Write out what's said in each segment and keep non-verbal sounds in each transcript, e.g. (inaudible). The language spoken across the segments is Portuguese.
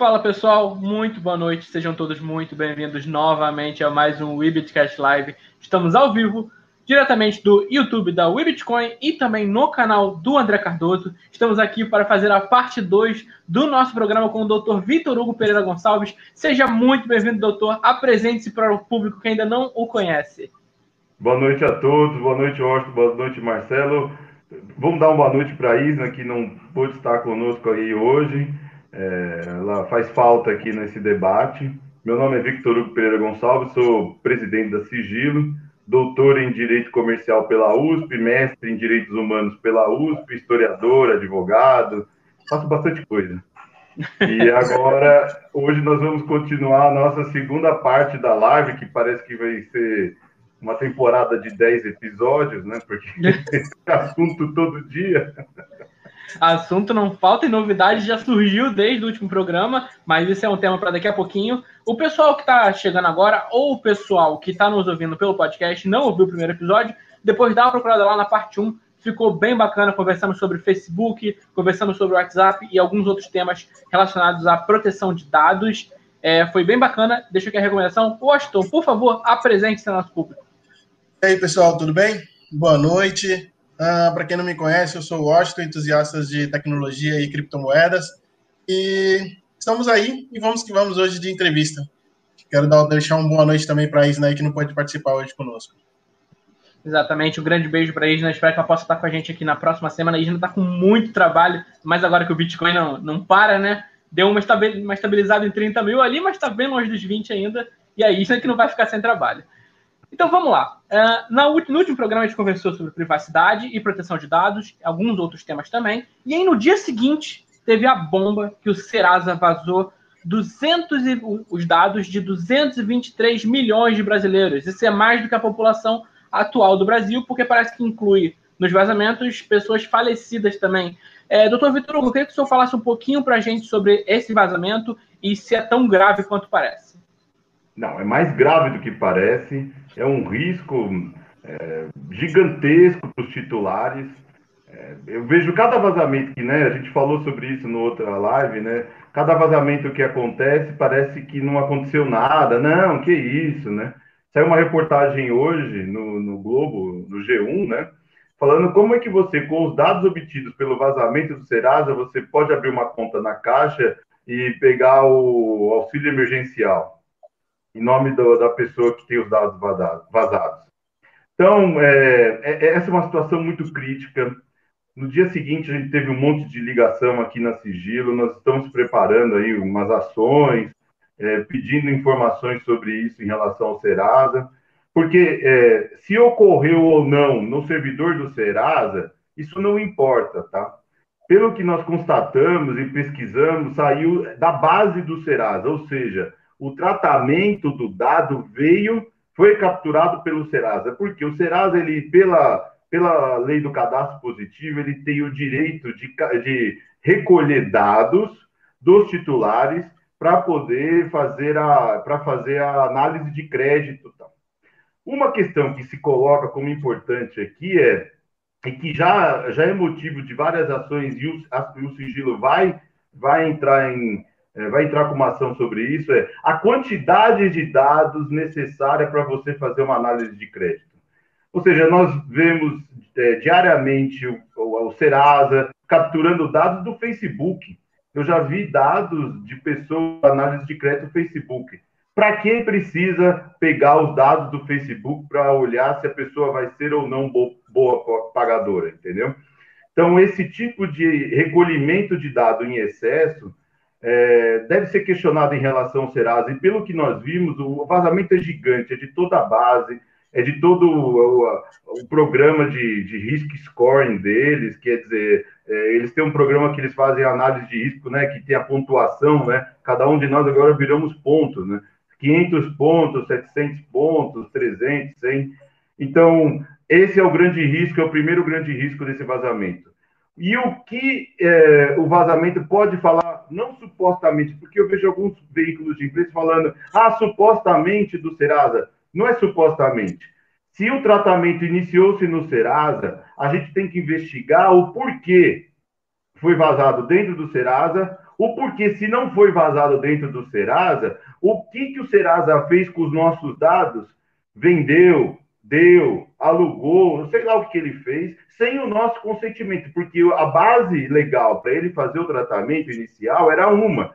Fala pessoal, muito boa noite, sejam todos muito bem-vindos novamente a mais um Webitcast Live. Estamos ao vivo, diretamente do YouTube da Webitcoin e também no canal do André Cardoso. Estamos aqui para fazer a parte 2 do nosso programa com o Dr. Vitor Hugo Pereira Gonçalves. Seja muito bem-vindo, doutor. Apresente-se para o público que ainda não o conhece. Boa noite a todos, boa noite, Washington, boa noite, Marcelo. Vamos dar uma boa noite para a Isna, que não pôde estar conosco aí hoje. É, ela faz falta aqui nesse debate. Meu nome é Victor Hugo Pereira Gonçalves, sou presidente da Sigilo, doutor em Direito Comercial pela USP, mestre em Direitos Humanos pela USP, historiador, advogado, faço bastante coisa. E (laughs) agora, hoje nós vamos continuar a nossa segunda parte da live, que parece que vai ser uma temporada de 10 episódios, né? Porque (laughs) assunto todo dia. Assunto não falta e novidade já surgiu desde o último programa, mas isso é um tema para daqui a pouquinho. O pessoal que está chegando agora, ou o pessoal que está nos ouvindo pelo podcast, não ouviu o primeiro episódio, depois dá uma procurada lá na parte 1. Ficou bem bacana, conversamos sobre Facebook, conversamos sobre WhatsApp e alguns outros temas relacionados à proteção de dados. É, foi bem bacana. Deixa aqui a recomendação. Washington, por favor, apresente-se ao nosso público. E aí, pessoal, tudo bem? Boa noite. Uh, Para quem não me conhece, eu sou o Washington, entusiasta de tecnologia e criptomoedas. E estamos aí e vamos que vamos hoje de entrevista. Quero dar, deixar uma boa noite também para a Isna que não pode participar hoje conosco. Exatamente, um grande beijo para a Isna. Espero que ela possa estar com a gente aqui na próxima semana. A Isna está com muito trabalho, mas agora que o Bitcoin não, não para, né? Deu uma, estabilizada em 30 mil ali, mas está bem longe dos 20 ainda. E a Isna que não vai ficar sem trabalho. Então vamos lá. Uh, no último programa a gente conversou sobre privacidade e proteção de dados, alguns outros temas também. E aí no dia seguinte teve a bomba que o Serasa vazou 200 e, os dados de 223 milhões de brasileiros. Isso é mais do que a população atual do Brasil, porque parece que inclui nos vazamentos pessoas falecidas também. É, doutor Vitor eu queria que o senhor falasse um pouquinho para a gente sobre esse vazamento e se é tão grave quanto parece. Não, é mais grave do que parece, é um risco é, gigantesco para os titulares. É, eu vejo cada vazamento que, né, a gente falou sobre isso no outra live, né? Cada vazamento que acontece parece que não aconteceu nada. Não, que isso, né? Saiu uma reportagem hoje no, no Globo, no G1, né? Falando como é que você, com os dados obtidos pelo vazamento do Serasa, você pode abrir uma conta na Caixa e pegar o auxílio emergencial em nome do, da pessoa que tem os dados vazados. Então, é, é, essa é uma situação muito crítica. No dia seguinte, a gente teve um monte de ligação aqui na Sigilo, nós estamos preparando aí umas ações, é, pedindo informações sobre isso em relação ao Serasa, porque é, se ocorreu ou não no servidor do Serasa, isso não importa, tá? Pelo que nós constatamos e pesquisamos, saiu da base do Serasa, ou seja, o tratamento do dado veio, foi capturado pelo Serasa, porque o Serasa, ele, pela, pela lei do cadastro positivo, ele tem o direito de, de recolher dados dos titulares para poder fazer a, para fazer a análise de crédito. Tal. Uma questão que se coloca como importante aqui é, é que já, já é motivo de várias ações e o, a, o sigilo vai, vai entrar em, é, vai entrar com uma ação sobre isso, é a quantidade de dados necessária para você fazer uma análise de crédito. Ou seja, nós vemos é, diariamente o, o, o, Serasa capturando dados do Facebook. Eu já vi dados de pessoas, análise de crédito do Facebook. Para quem precisa pegar os dados do Facebook para olhar se a pessoa vai ser ou não boa, boa pagadora, entendeu? Então, esse tipo de recolhimento de dado em excesso é, deve ser questionado em relação ao Serasa. E pelo que nós vimos, o vazamento é gigante, é de toda a base, é de todo o, o programa de, de risk scoring deles, quer dizer, é, eles têm um programa que eles fazem análise de risco, né, que tem a pontuação, né, cada um de nós agora viramos pontos, né, 500 pontos, 700 pontos, 300, 100. Então, esse é o grande risco, é o primeiro grande risco desse vazamento. E o que é, o vazamento pode falar não supostamente, porque eu vejo alguns veículos de imprensa falando, ah, supostamente do Serasa. Não é supostamente. Se o tratamento iniciou-se no Serasa, a gente tem que investigar o porquê foi vazado dentro do Serasa, o porquê, se não foi vazado dentro do Serasa, o que, que o Serasa fez com os nossos dados? Vendeu, deu, alugou, não sei lá o que ele fez, sem o nosso consentimento, porque a base legal para ele fazer o tratamento inicial era uma,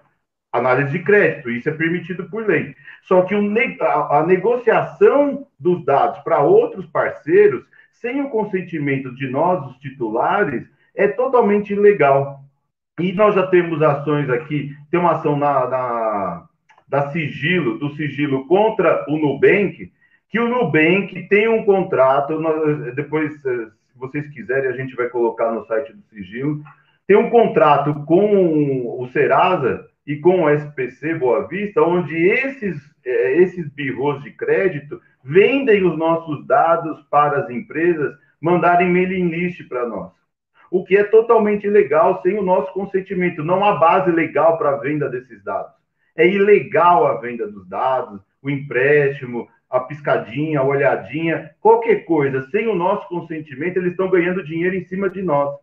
análise de crédito, isso é permitido por lei. Só que a, negociação dos dados para outros parceiros, sem o consentimento de nós, os titulares, é totalmente ilegal. E nós já temos ações aqui, tem uma ação na, na da sigilo, do sigilo contra o Nubank, que o Nubank tem um contrato, depois, eh, se vocês quiserem, a gente vai colocar no site do sigilo, tem um contrato com o Serasa e com o SPC Boa Vista, onde esses, eh, esses birros de crédito vendem os nossos dados para as empresas mandarem mailing list para nós. O que é totalmente ilegal sem o nosso consentimento. Não há base legal para a venda desses dados. É ilegal a venda dos dados, o empréstimo, a piscadinha, a olhadinha, qualquer coisa, sem o nosso consentimento, eles estão ganhando dinheiro em cima de nós.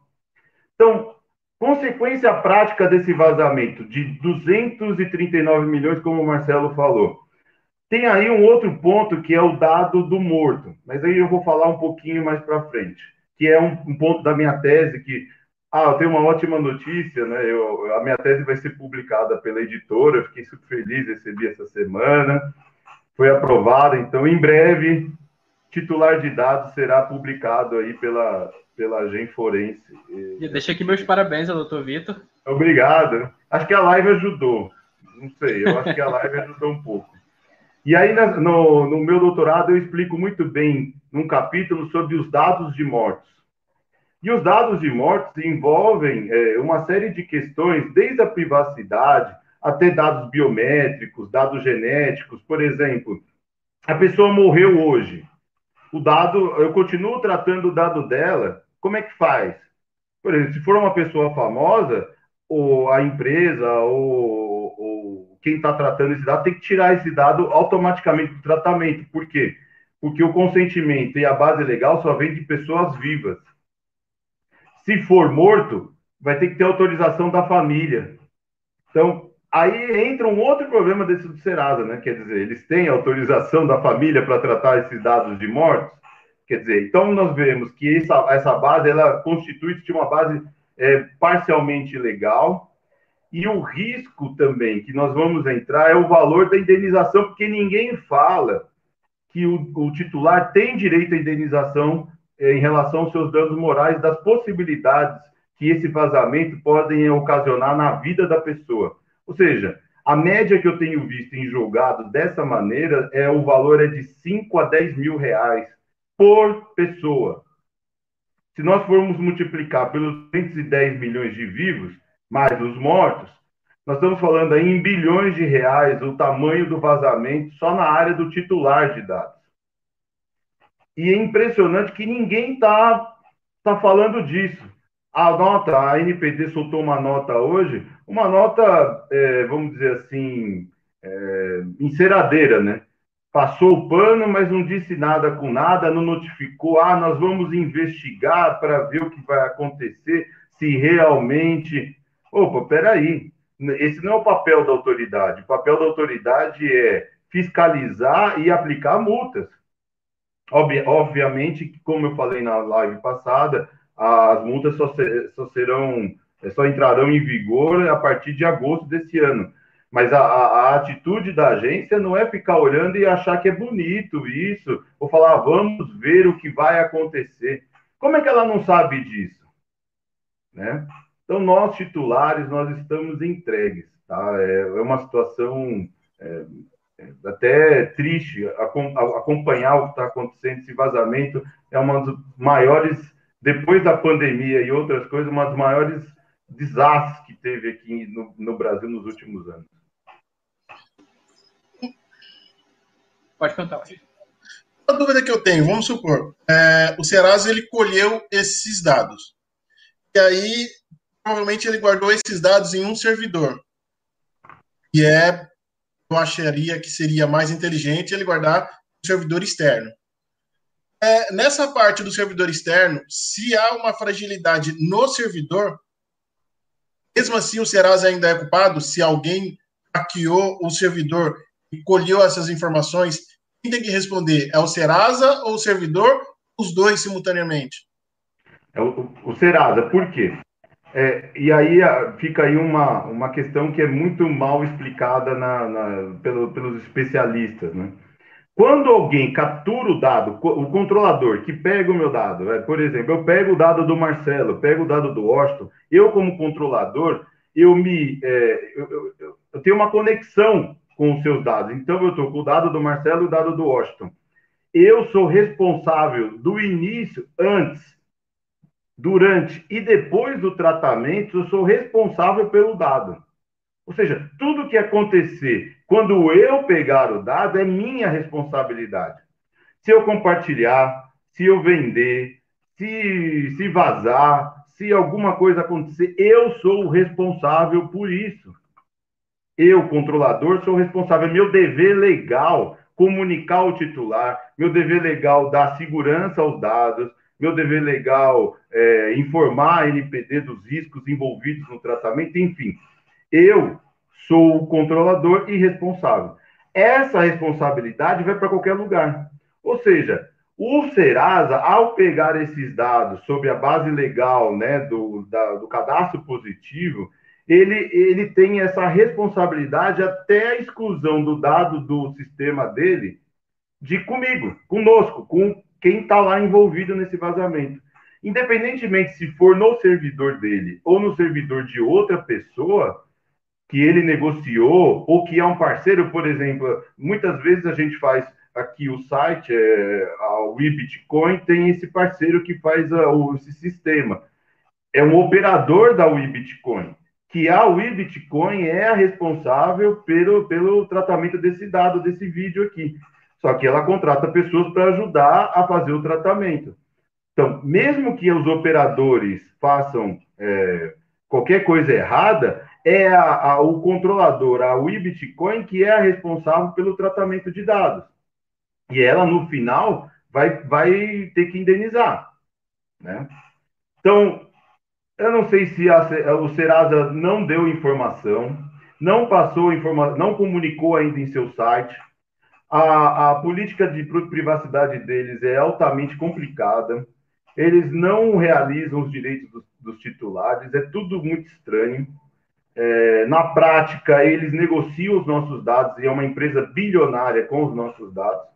Então, consequência prática desse vazamento de 239 milhões, como o Marcelo falou. Tem aí um outro ponto que é o dado do morto, mas aí eu vou falar um pouquinho mais para frente, que é um, um, ponto da minha tese que ah, eu tenho uma ótima notícia, né? Eu, a minha tese vai ser publicada pela editora, fiquei super feliz, recebi essa semana foi aprovada, então em breve titular de dados será publicado aí pela pela Gen Forense. Deixa aqui meus parabéns ao doutor Vitor. Obrigado. Acho que a live ajudou. Não sei, eu acho que a live ajudou um pouco. E aí, no, no meu doutorado, eu explico muito bem num capítulo sobre os dados de mortos. E os dados de mortos envolvem é, uma série de questões, desde a privacidade, até dados biométricos, dados genéticos. Por exemplo, a pessoa morreu hoje. O dado, eu continuo tratando o dado dela. Como é que faz? Por exemplo, se for uma pessoa famosa, ou a empresa, ou, ou quem está tratando esse dado, tem que tirar esse dado automaticamente do tratamento. Por quê? Porque o consentimento e a base legal só vem de pessoas vivas. Se for morto, vai ter que ter autorização da família. Então, Aí entra um outro problema desse do Serasa, né? Quer dizer, eles têm autorização da família para tratar esses dados de mortos. Quer dizer, então nós vemos que essa, essa base ela constitui de uma base é, parcialmente legal. E o risco também que nós vamos entrar é o valor da indenização, porque ninguém fala que o, o titular tem direito à indenização é, em relação aos seus danos morais, das possibilidades que esse vazamento podem ocasionar na vida da pessoa. Ou seja, a média que eu tenho visto em julgado dessa maneira é o valor é de 5 a 10 mil reais por pessoa. Se nós formos multiplicar pelos 210 milhões de vivos, mais os mortos, nós estamos falando aí em bilhões de reais o tamanho do vazamento só na área do titular de dados. E é impressionante que ninguém está tá falando disso. A nota, a NPD soltou uma nota hoje, uma nota, é, vamos dizer assim, é, enceradeira, né? Passou o pano, mas não disse nada com nada, não notificou, ah, nós vamos investigar para ver o que vai acontecer, se realmente. Opa, peraí, esse não é o papel da autoridade. O papel da autoridade é fiscalizar e aplicar multas. Obviamente, como eu falei na live passada, as multas só, ser, só serão, é, só entrarão em vigor a partir de agosto desse ano. Mas a, a, a, atitude da agência não é ficar olhando e achar que é bonito isso, ou falar, ah, vamos ver o que vai acontecer. Como é que ela não sabe disso? Né? Então, nós titulares, nós estamos entregues. Tá? É, é uma situação é, é até triste acompanhar o que está acontecendo. Esse vazamento é uma das maiores depois da pandemia e outras coisas, uma das maiores desastres que teve aqui no, no Brasil nos últimos anos. Pode contar. Uma dúvida que eu tenho, vamos supor, é, o Serasa ele colheu esses dados. E aí, provavelmente ele guardou esses dados em um servidor. E é, eu acharia que seria mais inteligente ele guardar no servidor externo. É, nessa parte do servidor externo, se há uma fragilidade no servidor, mesmo assim o Serasa ainda é culpado se alguém hackeou o servidor e colheu essas informações. Quem tem que responder? É o Serasa ou o servidor? Os dois simultaneamente? É o, o Serasa. Por quê? É, e aí fica aí uma, uma questão que é muito mal explicada na, na, pelo, pelos especialistas. Né? Quando alguém captura o dado, o controlador que pega o meu dado, é, por exemplo, eu pego o dado do Marcelo, pego o dado do Washington, eu como controlador, eu me é, eu, eu, eu, tenho uma conexão com os seus dados. Então eu estou com o dado do Marcelo e o dado do Washington. Eu sou responsável do início, antes, durante e depois do tratamento, eu sou responsável pelo dado. Ou seja, tudo que acontecer quando eu pegar o dado é minha responsabilidade. Se eu compartilhar, se eu vender, se, se vazar, se alguma coisa acontecer, eu sou o responsável por isso. Eu, controlador, sou responsável. É meu dever legal comunicar o titular, meu dever legal dar segurança aos dados, meu dever legal é, informar a NPD dos riscos envolvidos no tratamento, enfim. Eu sou o controlador e responsável. Essa responsabilidade vai para qualquer lugar. Ou seja, o Serasa, ao pegar esses dados sobre a base legal né, do, da, do cadastro positivo, ele, ele tem essa responsabilidade até a exclusão do dado do sistema dele de comigo, conosco, com quem está lá envolvido nesse vazamento. Independentemente se for no servidor dele ou no servidor de outra pessoa que ele negociou ou que é um parceiro, por exemplo, muitas vezes a gente faz aqui o site, é, a WeBitcoin tem esse parceiro que faz a, o, esse sistema. É um operador da WeBitcoin, que a WeBitcoin é a responsável pelo, pelo tratamento desse dado, desse vídeo aqui. Só que ela contrata pessoas para ajudar a fazer o tratamento. Então, mesmo que os operadores façam é, qualquer coisa errada, é a, a, o controlador, a WeBitcoin, que é a responsável pelo tratamento de dados. E ela, no final, vai, vai ter que indenizar. Né? Então, eu não sei se a, o Serasa não deu informação, não passou informação, não comunicou ainda em seu site a, a política de privacidade deles é altamente complicada. Eles não realizam os direitos dos, dos titulares, é tudo muito estranho. É, na prática, eles negociam os nossos dados e é uma empresa bilionária com os nossos dados.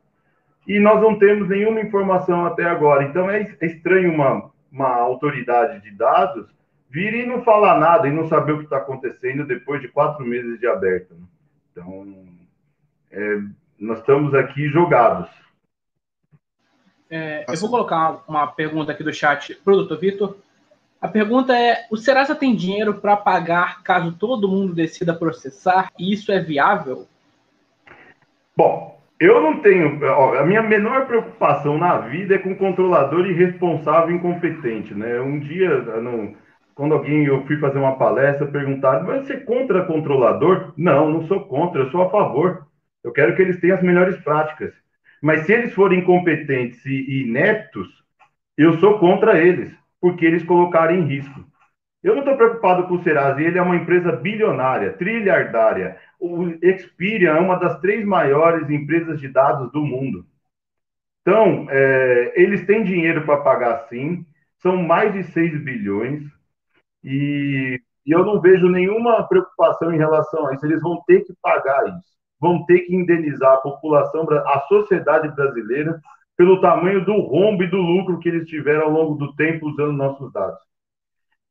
E nós não temos nenhuma informação até agora. Então, é, é estranho uma, uma autoridade de dados vir e não falar nada e não saber o que está acontecendo depois de quatro meses de aberto. Né? Então, é, nós estamos aqui jogados. É, eu vou colocar uma pergunta aqui do chat doutor Vitor. A pergunta é: o Serasa tem dinheiro para pagar caso todo mundo decida processar e isso é viável? Bom, eu não tenho. Ó, a minha menor preocupação na vida é com controlador irresponsável e incompetente. Né? Um dia, não, quando alguém eu fui fazer uma palestra, perguntaram: mas você é contra controlador? Não, não sou contra, eu sou a favor. Eu quero que eles tenham as melhores práticas. Mas se eles forem incompetentes e ineptos, eu sou contra eles, porque eles colocaram em risco. Eu não estou preocupado com o Serasa, ele é uma empresa bilionária, trilhardária. O Experian é uma das três maiores empresas de dados do mundo. Então, é, eles têm dinheiro para pagar sim, são mais de 6 bilhões, e, e eu não vejo nenhuma preocupação em relação a isso, eles vão ter que pagar isso vão ter que indenizar a população, a sociedade brasileira, pelo tamanho do rombo e do lucro que eles tiveram ao longo do tempo usando nossos dados.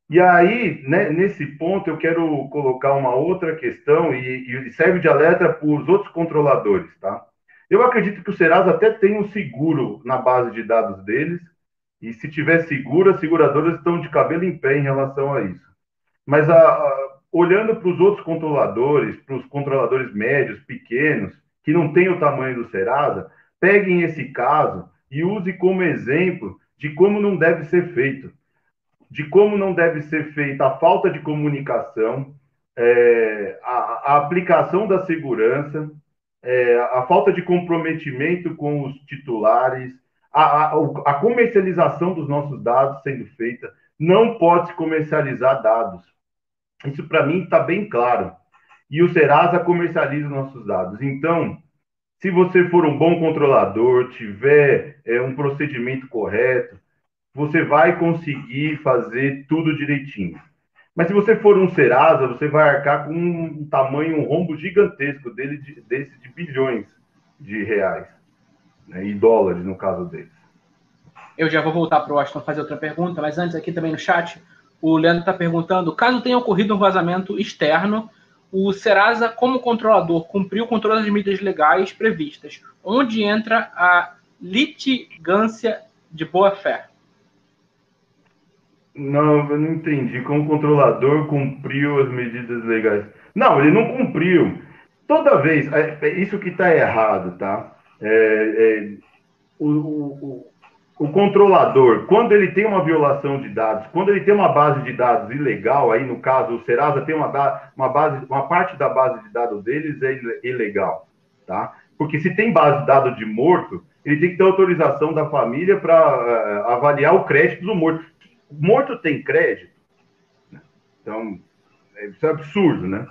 E aí, né, nesse ponto, eu quero colocar uma outra questão e, e serve de alerta para os outros controladores, tá? Eu acredito que o Serasa até tem um seguro na base de dados deles, e se tiver seguro, as seguradoras estão de cabelo em pé em relação a isso. Mas a, a olhando para os outros controladores, para os controladores médios, pequenos, que não têm o tamanho do Serasa, peguem esse caso e use como exemplo de como não deve ser feito, de como não deve ser feita a falta de comunicação, é, a, a, aplicação da segurança, é, a falta de comprometimento com os titulares, a, a, a comercialização dos nossos dados sendo feita. Não pode se comercializar dados Isso para mim está bem claro. E o Serasa comercializa nossos dados. Então, se você for um bom controlador, tiver é, um procedimento correto, você vai conseguir fazer tudo direitinho. Mas se você for um Serasa, você vai arcar com um tamanho, um rombo gigantesco dele, de, desse de bilhões de reais. Né, e dólares, no caso deles. Eu já vou voltar para o Washington fazer outra pergunta, mas antes aqui também no chat, o Leandro está perguntando, caso tenha ocorrido um vazamento externo, o Serasa, como controlador, cumpriu com todas as medidas legais previstas. Onde entra a litigância de boa-fé? Não, eu não entendi. Como controlador cumpriu as medidas legais. Não, ele não cumpriu. Toda vez, é, é isso que está errado, tá? É, é, o, o, o, controlador, quando ele tem uma violação de dados, quando ele tem uma base de dados ilegal, aí no caso o Serasa tem uma, uma base, uma parte da base de dados deles é ilegal, tá? Porque se tem base de dados de morto, ele tem que ter autorização da família para uh, é, avaliar o crédito do morto. Morto tem crédito? Então, isso é absurdo, né?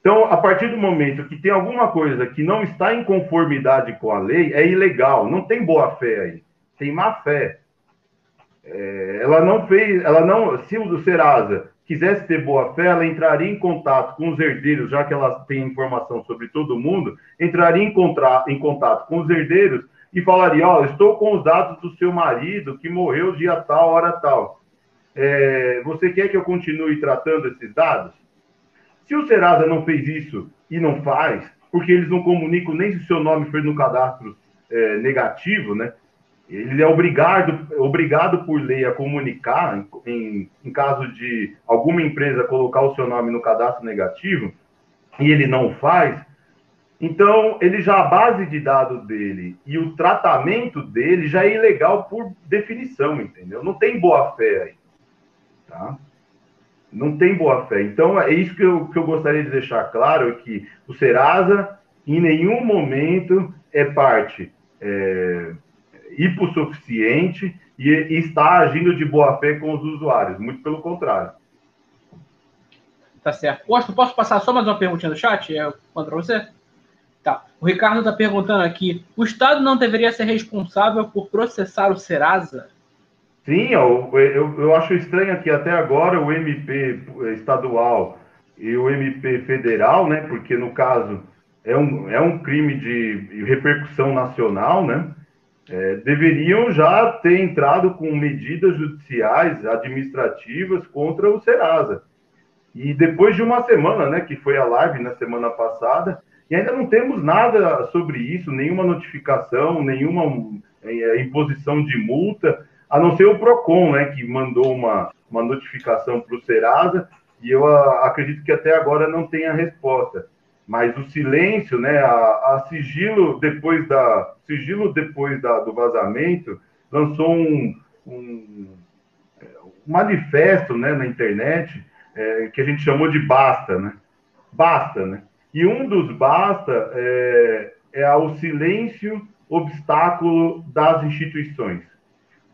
Então, a partir do momento que tem alguma coisa que não está em conformidade com a lei, é ilegal. Não tem boa fé aí, tem má fé. É, ela não fez, ela não. Se o Serasa quisesse ter boa fé, ela entraria em contato com os herdeiros, já que ela tem informação sobre todo mundo, entraria em, contra, em contato com os herdeiros e falaria: Ó, oh, estou com os dados do seu marido que morreu dia tal, hora tal. É, você quer que eu continue tratando esses dados? Se o Serasa não fez isso e não faz, porque eles não comunicam nem se o seu nome foi no cadastro é, negativo, né? Ele é obrigado, obrigado por lei a comunicar, em, em caso de alguma empresa colocar o seu nome no cadastro negativo, e ele não faz, então, ele já a base de dados dele e o tratamento dele já é ilegal por definição, entendeu? Não tem boa fé aí, tá? não tem boa fé. Então, é isso que eu, que eu gostaria de deixar claro, é que o Serasa, em nenhum momento, é parte é, hipossuficiente e, e está agindo de boa fé com os usuários, muito pelo contrário. Tá certo. Posso, posso passar só mais uma perguntinha do chat? Eu mando para você? Tá. O Ricardo está perguntando aqui: o Estado não deveria ser responsável por processar o Serasa? Sim, eu, eu, eu acho estranho que até agora o MP estadual e o MP federal, né, porque no caso é um, é um crime de repercussão nacional, né, é, deveriam já ter entrado com medidas judiciais, administrativas contra o Serasa. E depois de uma semana, né, que foi a live na semana passada, e ainda não temos nada sobre isso, nenhuma notificação, nenhuma é, imposição de multa a não ser o PROCON, né, que mandou uma, uma notificação para o Serasa, e eu a, ah, acredito que até agora não tenha resposta. Mas o silêncio, né, a, a sigilo depois da sigilo depois da, do vazamento lançou um, um, um manifesto, né, na internet é, que a gente chamou de basta, né? Basta, né? E um dos basta é, é o silêncio obstáculo das instituições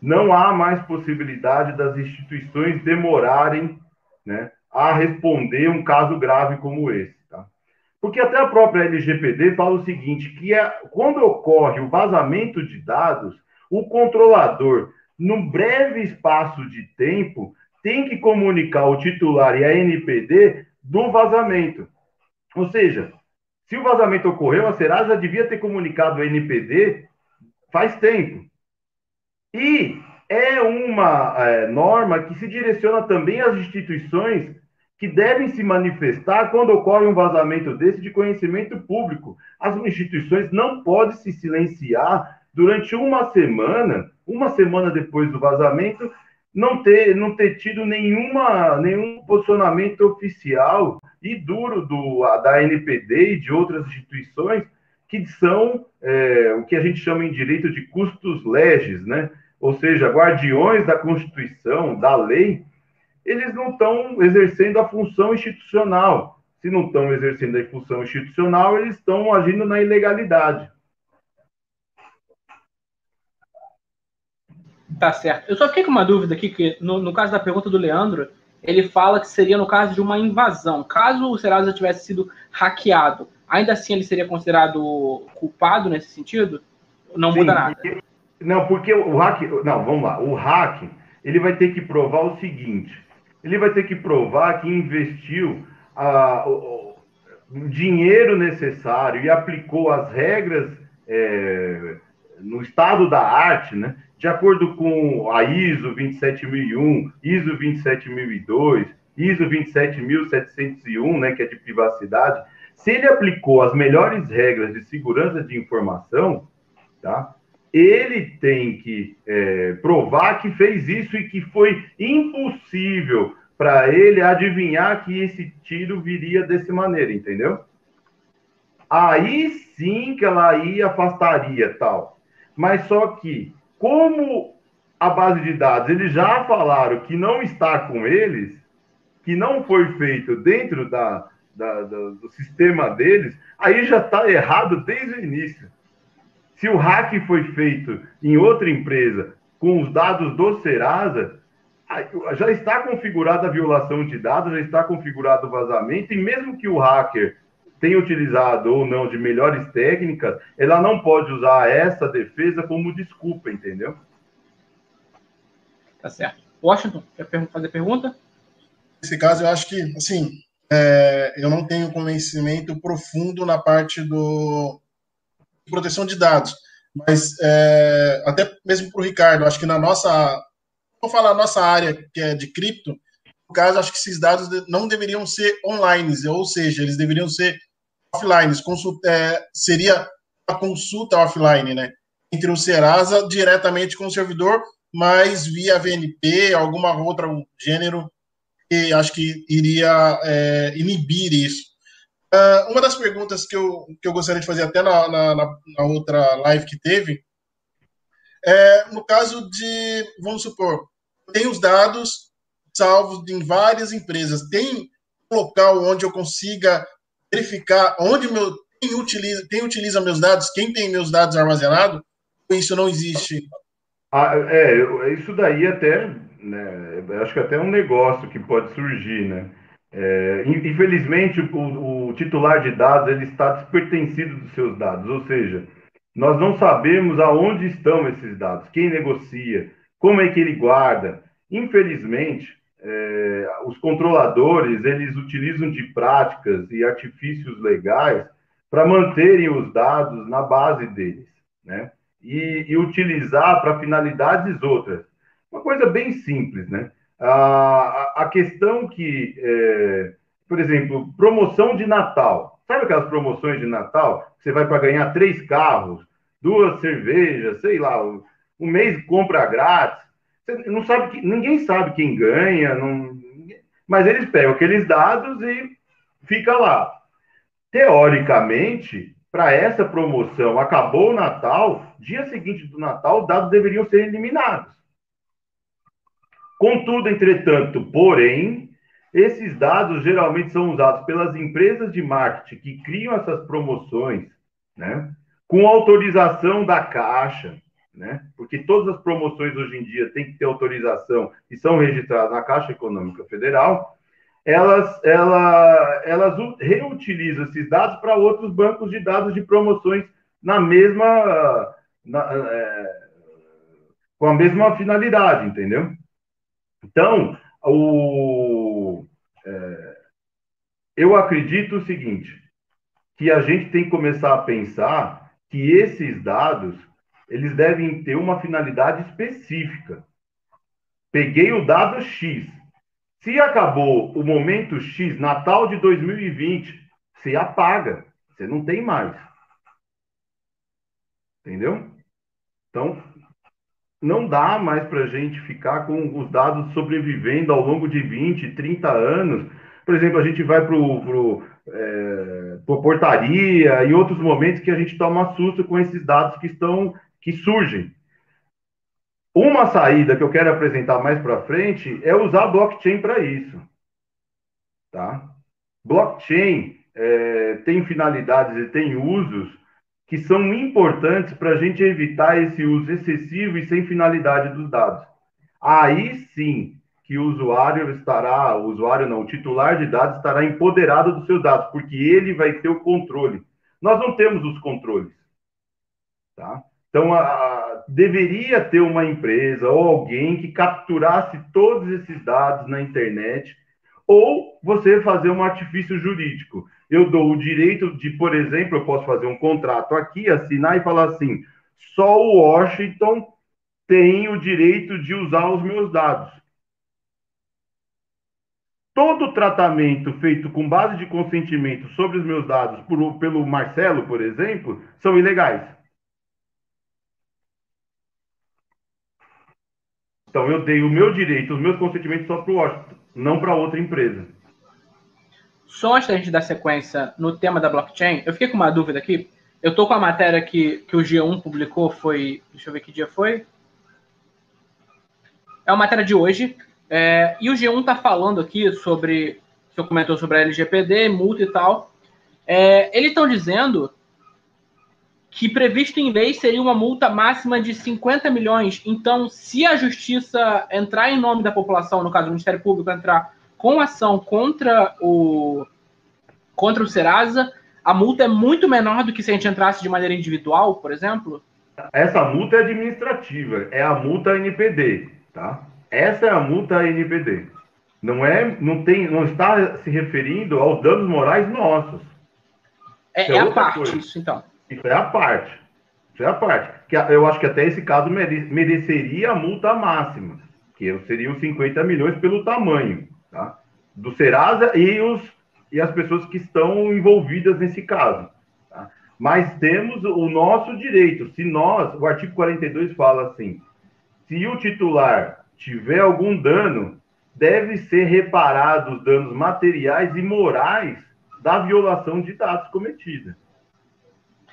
não há mais possibilidade das instituições demorarem né, a responder um caso grave como esse. Porque até a própria LGPD fala o seguinte, que é, quando ocorre o vazamento de dados, o controlador, num breve espaço de tempo, tem que comunicar o titular e a NPD do vazamento. Ou seja, se o vazamento ocorreu, a Serasa já devia ter comunicado a NPD faz tempo. E é uma é, norma que se direciona também às instituições que devem se manifestar quando ocorre um vazamento desse de conhecimento público. As instituições não podem se silenciar durante uma semana, uma semana depois do vazamento, não ter, não ter tido nenhuma, nenhum posicionamento oficial e duro do, da NPD e de outras instituições que são é, o que a gente chama em direito de custos legis, né? ou seja, guardiões da Constituição, da lei, eles não estão exercendo a função institucional. Se não estão exercendo a função institucional, eles estão agindo na ilegalidade. Tá certo. Eu só fiquei com uma dúvida aqui, que no, no caso da pergunta do Leandro, ele fala que seria no caso de uma invasão. Caso o Serasa tivesse sido hackeado, ainda assim ele seria considerado culpado nesse sentido? Não Sim, muda nada. Porque, não, porque o hack. Não, vamos lá. O hack ele vai ter que provar o seguinte: ele vai ter que provar que investiu a, o, o dinheiro necessário e aplicou as regras é, no estado da arte, né? de acordo com a ISO 27001, ISO 27002, ISO 27701, né, que é de privacidade, se ele aplicou as melhores regras de segurança de informação, tá? Ele tem que é, provar que fez isso e que foi impossível para ele adivinhar que esse tiro viria dessa maneira, entendeu? Aí sim que ela aí afastaria tal. Mas só que como a base de dados eles já falaram que não está com eles, que não foi feito dentro da, da, da do sistema deles, aí já está errado desde o início. Se o hack foi feito em outra empresa com os dados do Serasa, já está configurada a violação de dados, já está configurado o vazamento, e mesmo que o hacker tenha utilizado ou não de melhores técnicas, ela não pode usar essa defesa como desculpa, entendeu? Tá certo. Washington, quer fazer pergunta? Nesse caso, eu acho que, assim, é, eu não tenho conhecimento profundo na parte do proteção de dados, mas é, até mesmo para o Ricardo, acho que na nossa, vou falar nossa área que é de cripto, no caso, acho que esses dados não deveriam ser online, ou seja, eles deveriam ser offline. Consulta, é, seria a consulta offline, né? Entre o Serasa diretamente com o servidor, mas via VNP, alguma outra gênero, e acho que iria é, inibir isso. Uh, uma das perguntas que eu, que eu gostaria de fazer até na, na, na outra live que teve é no caso de, vamos supor, tem os dados salvos em várias empresas, tem local onde eu consiga verificar onde meu quem utiliza, quem utiliza meus dados, quem tem meus dados armazenados, isso não existe. Ah, é, isso daí até, né, acho que até é um negócio que pode surgir, né? É, infelizmente, o, o, titular de dados ele está despertencido dos seus dados, ou seja, nós não sabemos aonde estão esses dados, quem negocia, como é que ele guarda. Infelizmente, é, os controladores eles utilizam de práticas e artifícios legais para manterem os dados na base deles, né? E, e utilizar para finalidades outras. Uma coisa bem simples, né? A, questão que, é, por exemplo, promoção de Natal. Sabe aquelas promoções de Natal? Você vai para ganhar três carros, duas cervejas, sei lá, um mês compra grátis. Você não sabe que ninguém sabe quem ganha, não, mas eles pegam aqueles dados e fica lá. Teoricamente, para essa promoção, acabou o Natal, dia seguinte do Natal, os dados deveriam ser eliminados. Contudo, entretanto, porém, esses dados geralmente são usados pelas empresas de marketing que criam essas promoções, né, com autorização da Caixa, né? Porque todas as promoções hoje em dia têm que ter autorização e são registradas na Caixa Econômica Federal. Elas, ela, elas reutilizam esses dados para outros bancos de dados de promoções na mesma, na, é, com a mesma finalidade, entendeu? Então, o, é, eu acredito o seguinte, que a gente tem que começar a pensar que esses dados eles devem ter uma finalidade específica. Peguei o dado X. Se acabou o momento X, Natal de 2020, você apaga. Você não tem mais. Entendeu? Então, não dá mais para a gente ficar com os dados sobrevivendo ao longo de 20, 30 anos. Por exemplo, a gente vai para é, portaria e outros momentos que a gente toma susto com esses dados que estão que surgem. Uma saída que eu quero apresentar mais para frente é usar blockchain para isso. Tá? Blockchain é, tem finalidades e tem usos que são importantes para a gente evitar esse uso excessivo e sem finalidade dos dados. Aí sim que o usuário estará, o usuário não, o titular de dados estará empoderado dos seus dados, porque ele vai ter o controle. Nós não temos os controles. Tá? Então, a, a, deveria ter uma empresa ou alguém que capturasse todos esses dados na internet, ou você fazer um artifício jurídico. Eu dou o direito de, por exemplo, eu posso fazer um contrato aqui, assinar e falar assim: só o Washington tem o direito de usar os meus dados todo tratamento feito com base de consentimento sobre os meus dados por, pelo Marcelo, por exemplo, são ilegais. Então eu dei o meu direito, os meus consentimentos só para o Washington, não para outra empresa. Só antes da gente dar sequência no tema da blockchain, eu fiquei com uma dúvida aqui. Eu estou com a matéria que, que o G1 publicou, foi. Deixa eu ver que dia foi. É uma matéria de hoje, é, e o G1 está falando aqui sobre, senhor comentou sobre a LGPD, multa e tal. É, eles estão dizendo que previsto em lei seria uma multa máxima de 50 milhões. Então, se a justiça entrar em nome da população, no caso o Ministério Público entrar com ação contra o contra o Serasa, a multa é muito menor do que se a gente entrasse de maneira individual, por exemplo? Essa multa é administrativa, é a multa NPD, tá? Essa é a multa NPD. Não é, não tem, não está se referindo aos danos morais nossos. É, é, é a parte coisa. isso, então. Isso é a parte. Isso é a parte. Que eu acho que até esse caso mereceria a multa máxima, que seriam 50 milhões pelo tamanho? Do Serasa e os e as pessoas que estão envolvidas nesse caso. Tá? Mas temos o nosso direito. Se nós, o artigo 42 fala assim: se o titular tiver algum dano, deve ser reparado os danos materiais e morais da violação de dados cometida.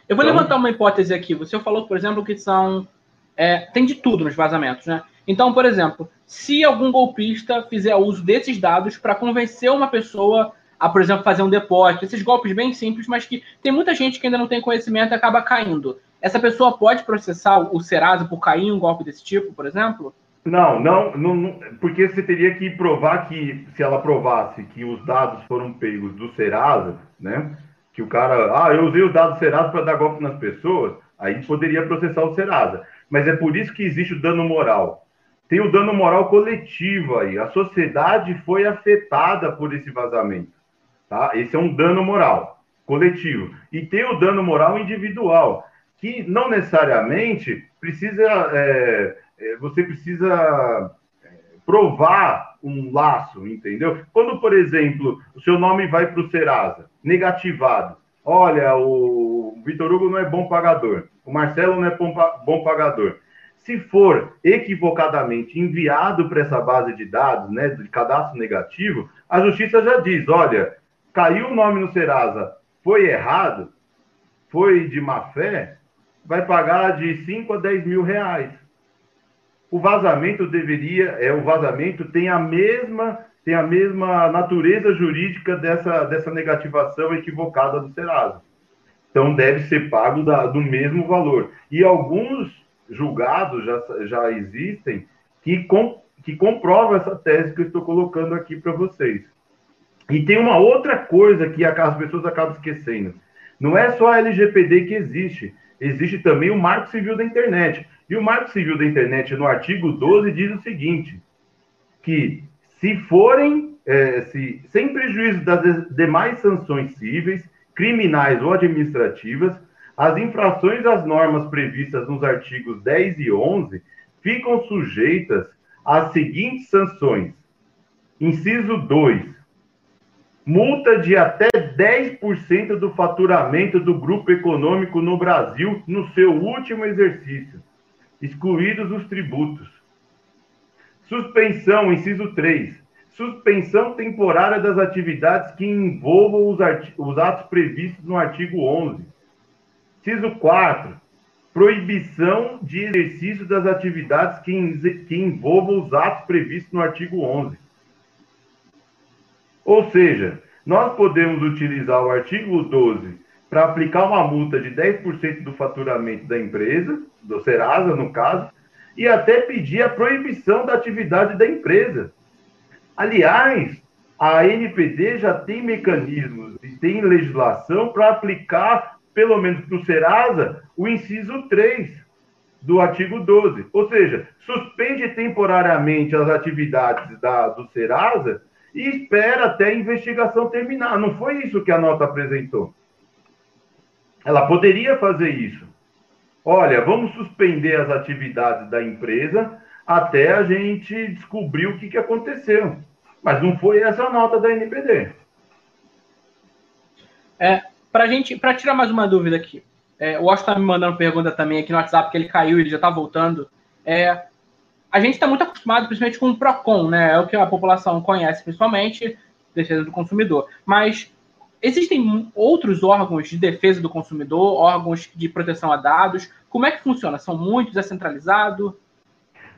Eu vou então, levantar uma hipótese aqui. Você falou, por exemplo, que são. É, tem de tudo nos vazamentos, né? Então, por exemplo, se algum golpista fizer uso desses dados para convencer uma pessoa a, por exemplo, fazer um depósito, esses golpes bem simples, mas que tem muita gente que ainda não tem conhecimento e acaba caindo. Essa pessoa pode processar o Serasa por cair em um golpe desse tipo, por exemplo? Não, não, não, porque você teria que provar que, se ela provasse que os dados foram pegos do Serasa, né? Que o cara, ah, eu usei os dados do Serasa para dar golpe nas pessoas, aí poderia processar o Serasa. Mas é por isso que existe o dano moral. Tem o dano moral coletivo aí. A sociedade foi afetada por esse vazamento. Tá? Esse é um dano moral coletivo. E tem o dano moral individual, que não necessariamente precisa. É, é, você precisa é, provar um laço, entendeu? Quando, por exemplo, o seu nome vai para o Serasa, negativado, olha, o Vitor Hugo não é bom pagador, o Marcelo não é bom pagador. Se for equivocadamente enviado para essa base de dados, né, de cadastro negativo, a justiça já diz, olha, caiu o nome no Serasa, foi errado, foi de má fé, vai pagar de 5 a 10 mil reais o vazamento deveria, é o vazamento tem a mesma tem a mesma natureza jurídica dessa, dessa negativação equivocada do Serasa. Então deve ser pago da, do mesmo valor. E alguns julgados já, já existem que, com, que comprovam essa tese que eu estou colocando aqui para vocês. E tem uma outra coisa que as pessoas acabam esquecendo. Não é só a LGPD que existe, existe também o Marco Civil da Internet. E o Marco Civil da Internet, no artigo 12, diz o seguinte: que se forem, é, se, sem prejuízo das demais sanções cíveis, criminais ou administrativas, as infrações às normas previstas nos artigos 10 e 11 ficam sujeitas às seguintes sanções. Inciso 2. Multa de até 10% do faturamento do grupo econômico no Brasil no seu último exercício excluídos os tributos. Suspensão, inciso 3. Suspensão temporária das atividades que envolvam os, os atos previstos no artigo 11. Inciso 4. Proibição de exercício das atividades que, que envolvam os atos previstos no artigo 11. Ou seja, nós podemos utilizar o artigo 12 para aplicar uma multa de 10% do faturamento da empresa, do Serasa, no caso, e até pedir a proibição da atividade da empresa. Aliás, a NPD já tem mecanismos e tem legislação para aplicar, pelo menos para o Serasa, o inciso 3 do artigo 12. Ou seja, suspende temporariamente as atividades da, do Serasa e espera até a investigação terminar. Não foi isso que a nota apresentou. Ela poderia fazer isso. Olha, vamos suspender as atividades da empresa até a gente descobrir o que, que aconteceu. Mas não foi essa a nota da NPD. É, para gente, para tirar mais uma dúvida aqui, é, o Washington está me mandando pergunta também aqui no WhatsApp que ele caiu, ele já está voltando. É, a gente está muito acostumado, principalmente com o Procon, né? É o que a população conhece, principalmente defesa do consumidor. Mas existem outros órgãos de defesa do consumidor, órgãos de proteção a dados. Como é que funciona? São muitos? É centralizado?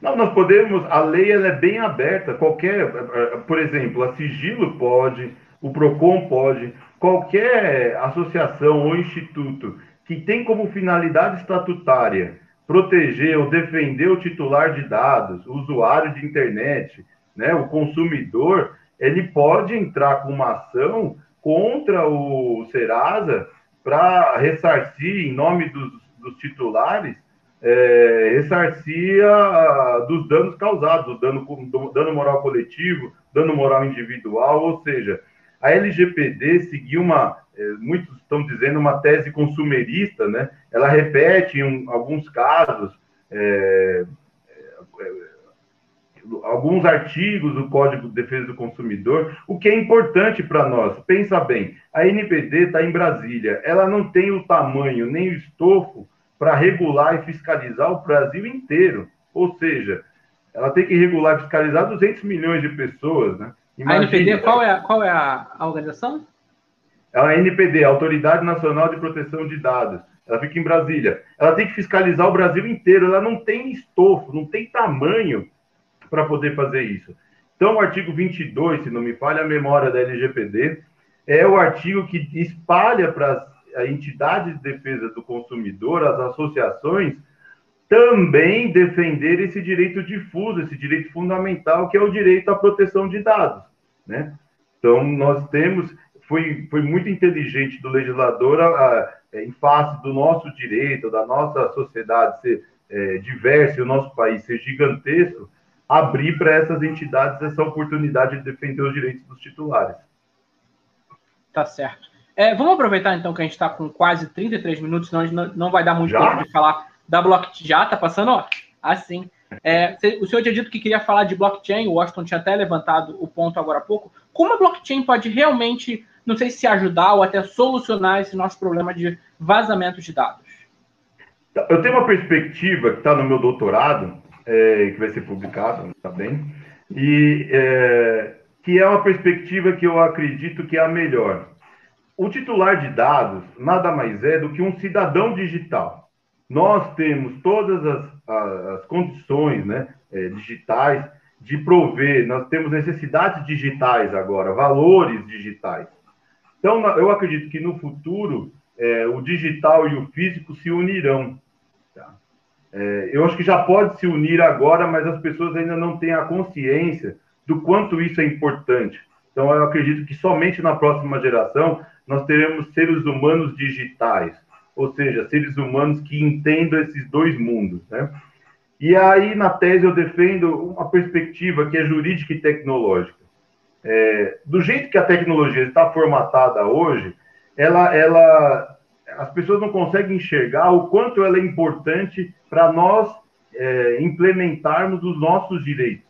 Não, nós podemos, a lei é bem aberta, qualquer, eh, eh, por exemplo, a Sigilo pode, o PROCON pode, qualquer associação ou instituto que tem como finalidade estatutária proteger ou defender o titular de dados, o usuário de internet, né, o consumidor, ele pode entrar com uma ação contra o Serasa para ressarcir, em nome dos, dos titulares, é, ressarcia dos danos causados, dano, do dano moral coletivo, dano moral individual, ou seja, a LGPD seguiu uma, é, muitos estão dizendo, uma tese consumerista, né? Ela repete em alguns casos é, é, alguns artigos do Código de Defesa do Consumidor, o que é importante para nós. Pensa bem, a NPD está em Brasília, ela não tem o tamanho nem o estofo para regular e fiscalizar o Brasil inteiro. Ou seja, ela tem que regular e fiscalizar 200 milhões de pessoas, né? Imagina, a NPD, qual é, a, qual é a, a organização? É a NPD, Autoridade Nacional de Proteção de Dados. Ela fica em Brasília. Ela tem que fiscalizar o Brasil inteiro. Ela não tem estofo, não tem tamanho para poder fazer isso. Então, o artigo 22, se não me falha a memória da LGPD, é o artigo que espalha para a entidade de defesa do consumidor, as associações, também defender esse direito difuso, esse direito fundamental, que é o direito à proteção de dados. Né? Então, nós temos, foi, foi muito inteligente do legislador, a, a, em face do nosso direito, da nossa sociedade ser é, diversa e o nosso país ser gigantesco, abrir para essas entidades essa oportunidade de defender os direitos dos titulares. Tá certo. É, vamos aproveitar então que a gente está com quase 33 minutos, senão a gente não, não vai dar muito Já? tempo de falar da blockchain. Já tá passando, ó, assim. É, o senhor tinha dito que queria falar de blockchain, o Washington tinha até levantado o ponto agora há pouco. Como a blockchain pode realmente, não sei se ajudar ou até solucionar esse nosso problema de vazamento de dados? Eu tenho uma perspectiva que está no meu doutorado, é, que vai ser publicado, tá bem? E é, que é uma perspectiva que eu acredito que é a melhor. O titular de dados nada mais é do que um cidadão digital. Nós temos todas as, as condições né, é, digitais de prover, nós temos necessidades digitais agora, valores digitais. Então, eu acredito que no futuro é, o digital e o físico se unirão. Tá? É, eu acho que já pode se unir agora, mas as pessoas ainda não têm a consciência do quanto isso é importante. Então, eu acredito que somente na próxima geração nós teremos seres humanos digitais, ou seja, seres humanos que entendam esses dois mundos, né? E aí, na tese, eu defendo uma perspectiva que é jurídica e tecnológica. É, do jeito que a tecnologia está formatada hoje, ela, ela, as pessoas não conseguem enxergar o quanto ela é importante para nós é, implementarmos os nossos direitos.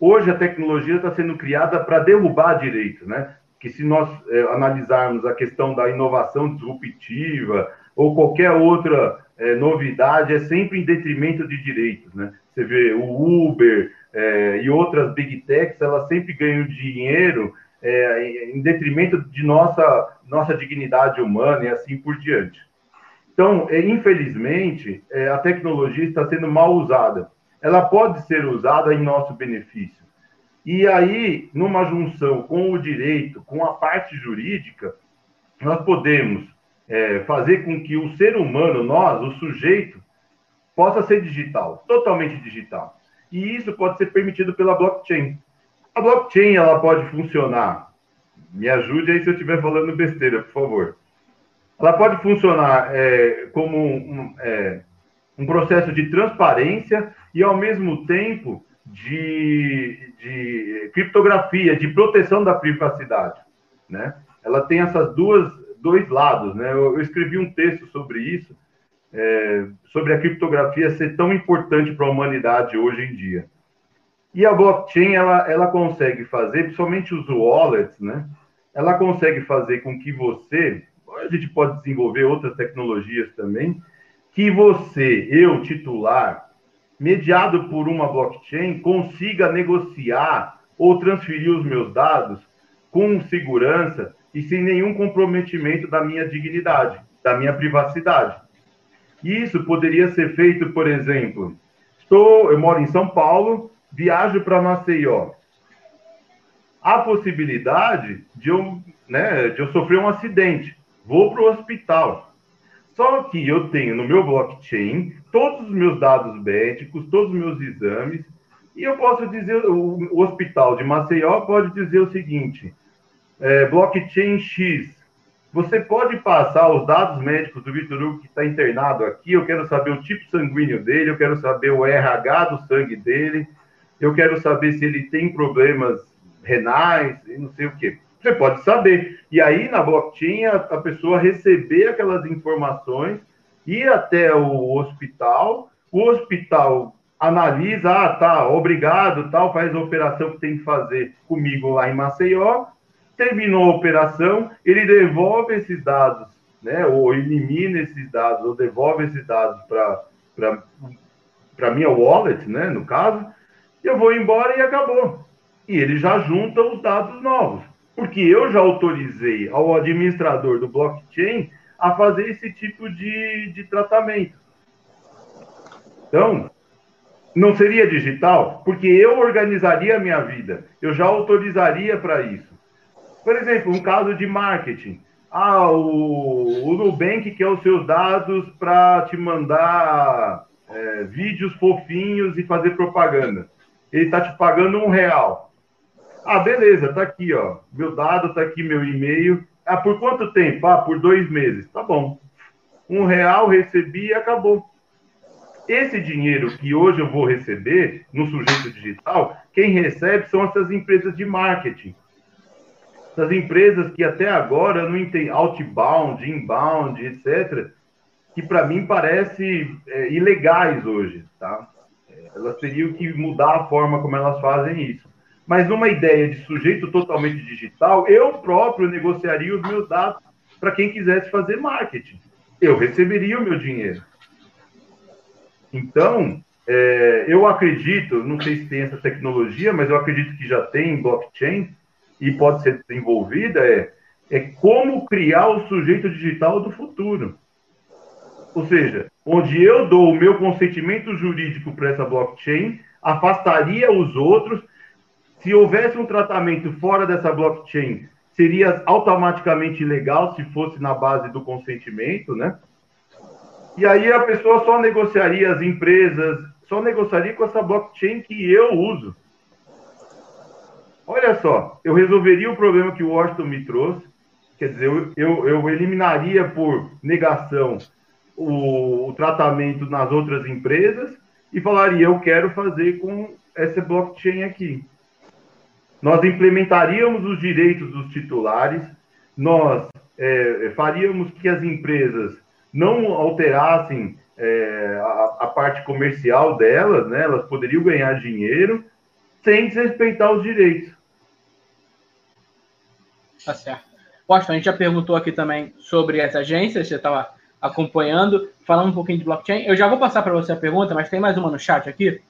Hoje, a tecnologia está sendo criada para derrubar direitos, né? Que se nós é, analisarmos a questão da inovação disruptiva ou qualquer outra é, novidade, é sempre em detrimento de direitos, né? Você vê o Uber é, e outras big techs, elas sempre ganham dinheiro é, em detrimento de nossa, nossa dignidade humana e assim por diante. Então, é, infelizmente, é, a tecnologia está sendo mal usada. Ela pode ser usada em nosso benefício e aí, numa junção com o direito, com a parte jurídica, nós podemos é, fazer com que o ser humano, nós, o sujeito, possa ser digital, totalmente digital. E isso pode ser permitido pela blockchain. A blockchain ela pode funcionar. Me ajude aí se eu estiver falando besteira, por favor. Ela pode funcionar é, como um, é, um processo de transparência e, ao mesmo tempo, de, de criptografia, de proteção da privacidade. Né? Ela tem essas duas dois lados. Né? Eu, eu escrevi um texto sobre isso, é, sobre a criptografia ser tão importante para a humanidade hoje em dia. E a blockchain, ela, ela consegue fazer, principalmente os wallets, né? Ela consegue fazer com que você, a gente pode desenvolver outras tecnologias também, que você, eu, titular, mediado por uma blockchain, consiga negociar ou transferir os meus dados com segurança e sem nenhum comprometimento da minha dignidade, da minha privacidade. Isso poderia ser feito, por exemplo, estou, eu moro em São Paulo, viajo para Maceió. Há possibilidade de eu, né, de eu sofrer um acidente, vou para o hospital. Só que eu tenho no meu blockchain todos os meus dados médicos, todos os meus exames, e eu posso dizer, o, hospital de Maceió pode dizer o seguinte: é, blockchain X, você pode passar os dados médicos do Vitor Hugo que está internado aqui. Eu quero saber o tipo sanguíneo dele, eu quero saber o RH do sangue dele, eu quero saber se ele tem problemas renais e não sei o quê. Você pode saber. E aí, na blockchain, a, a pessoa receber aquelas informações, ir até o hospital, o hospital analisa, ah, tá, obrigado, tal, faz a operação que tem que fazer comigo lá em Maceió, terminou a operação, ele devolve esses dados, né, ou elimina esses dados, ou devolve esses dados para a minha wallet, né, no caso, eu vou embora e acabou. E ele já junta os dados novos, porque eu já autorizei ao administrador do blockchain a fazer esse tipo de, de tratamento. Então, não seria digital? Porque eu organizaria a minha vida, eu já autorizaria para isso. Por exemplo, um caso de marketing. Ah, o, o Nubank quer os seus dados para te mandar é, vídeos fofinhos e fazer propaganda. Ele está te pagando um real. Ah, beleza, tá aqui, ó. Meu dado tá aqui, meu e-mail. Ah, por quanto tempo? Ah, por dois meses. Tá bom. Um real recebi e acabou. Esse dinheiro que hoje eu vou receber no sujeito digital, quem recebe são essas empresas de marketing das empresas que até agora não entendem, outbound, inbound, etc., que para mim parece é, ilegais hoje, tá? É, elas teriam que mudar a forma como elas fazem isso. Mas numa ideia de sujeito totalmente digital, eu próprio negociaria os meus dados para quem quisesse fazer marketing. Eu receberia o meu dinheiro. Então, é, eu acredito, não sei se tem essa tecnologia, mas eu acredito que já tem blockchain, e pode ser desenvolvida é, é como criar o sujeito digital do futuro. Ou seja, onde eu dou o meu consentimento jurídico para essa blockchain, afastaria os outros. Se houvesse um tratamento fora dessa blockchain, seria automaticamente ilegal se fosse na base do consentimento, né? E aí a pessoa só negociaria as empresas, só negociaria com essa blockchain que eu uso. Olha só, eu resolveria o problema que o Washington me trouxe, quer dizer, eu, eu, eu eliminaria por negação o, o, tratamento nas outras empresas e falaria, eu quero fazer com essa blockchain aqui. Nós implementaríamos os direitos dos titulares, nós é, faríamos que as empresas não alterassem é, a, a, parte comercial delas, né? elas poderiam ganhar dinheiro sem desrespeitar os direitos. Tá certo. Washington, a gente já perguntou aqui também sobre as agências, você estava acompanhando, falando um pouquinho de blockchain. Eu já vou passar para você a pergunta, mas tem mais uma no chat aqui.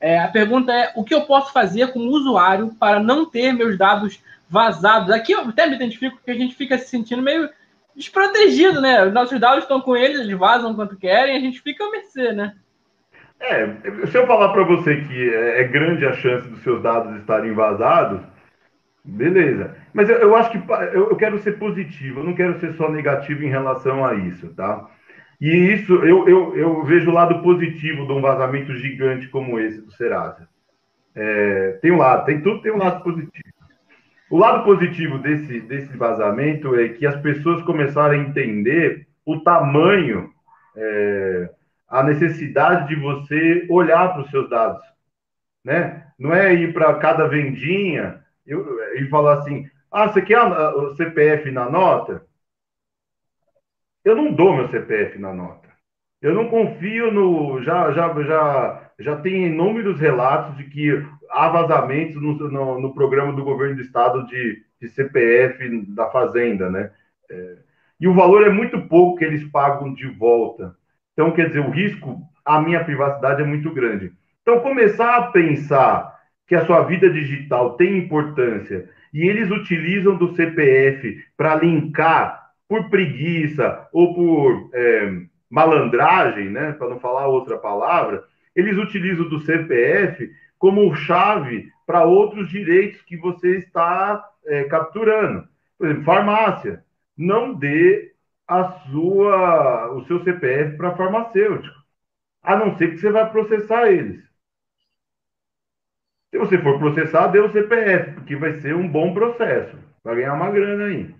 É, a pergunta é: o que eu posso fazer como usuário para não ter meus dados vazados? Aqui eu até me identifico porque a gente fica se sentindo meio desprotegido, né? Os nossos dados estão com eles, eles vazam quanto querem, a gente fica a mercê, né? É, se eu falar para você que é, é grande a chance dos seus dados estarem vazados, Beleza. Mas eu, eu acho que eu, eu, quero ser positivo, eu não quero ser só negativo em relação a isso, tá? E isso, eu, eu, eu vejo o lado positivo de um vazamento gigante como esse do Serasa. é, tem um lado, tem tudo tem um lado positivo. O lado positivo desse, desse vazamento é que as pessoas começaram a entender o tamanho, é, a necessidade de você olhar para os seus dados. Né? Não é ir para cada vendinha e falar assim: ah, você quer o CPF na nota? Eu não dou meu CPF na nota. Eu não confio no. Já, já, já, já tem inúmeros relatos de que há vazamentos no, no, no programa do governo do estado de, de CPF da Fazenda, né? É, e o valor é muito pouco que eles pagam de volta. Então, quer dizer, o risco à minha privacidade é muito grande. Então, começar a pensar que a sua vida digital tem importância e eles utilizam do CPF para linkar por preguiça ou por é, malandragem, né, para não falar outra palavra, eles utilizam do CPF como chave para outros direitos que você está é, capturando. Por exemplo, farmácia. Não dê a sua, o seu CPF para farmacêutico, a não ser que você vai processar eles. Se você for processar, dê o CPF, porque vai ser um bom processo. Vai ganhar uma grana aí.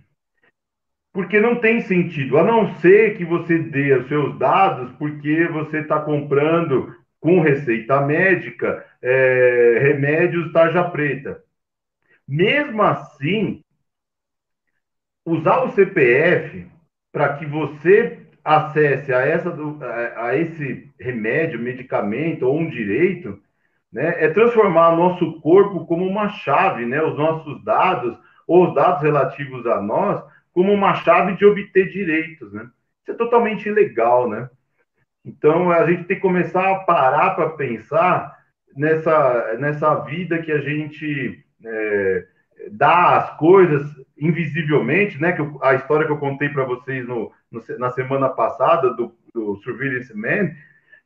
Porque não tem sentido, a não ser que você dê os seus dados porque você está comprando com receita médica é, remédios tarja preta. Mesmo assim, usar o CPF para que você acesse a, essa, a esse remédio, medicamento ou um direito, né, é transformar nosso corpo como uma chave, né, os nossos dados ou os dados relativos a nós como uma chave de obter direitos, né? Isso é totalmente ilegal, né? Então a gente tem que começar a parar para pensar nessa, nessa vida que a gente é, dá as coisas invisivelmente, né? Que eu, a história que eu contei para vocês no, no, na semana passada do, do Surveillance Man,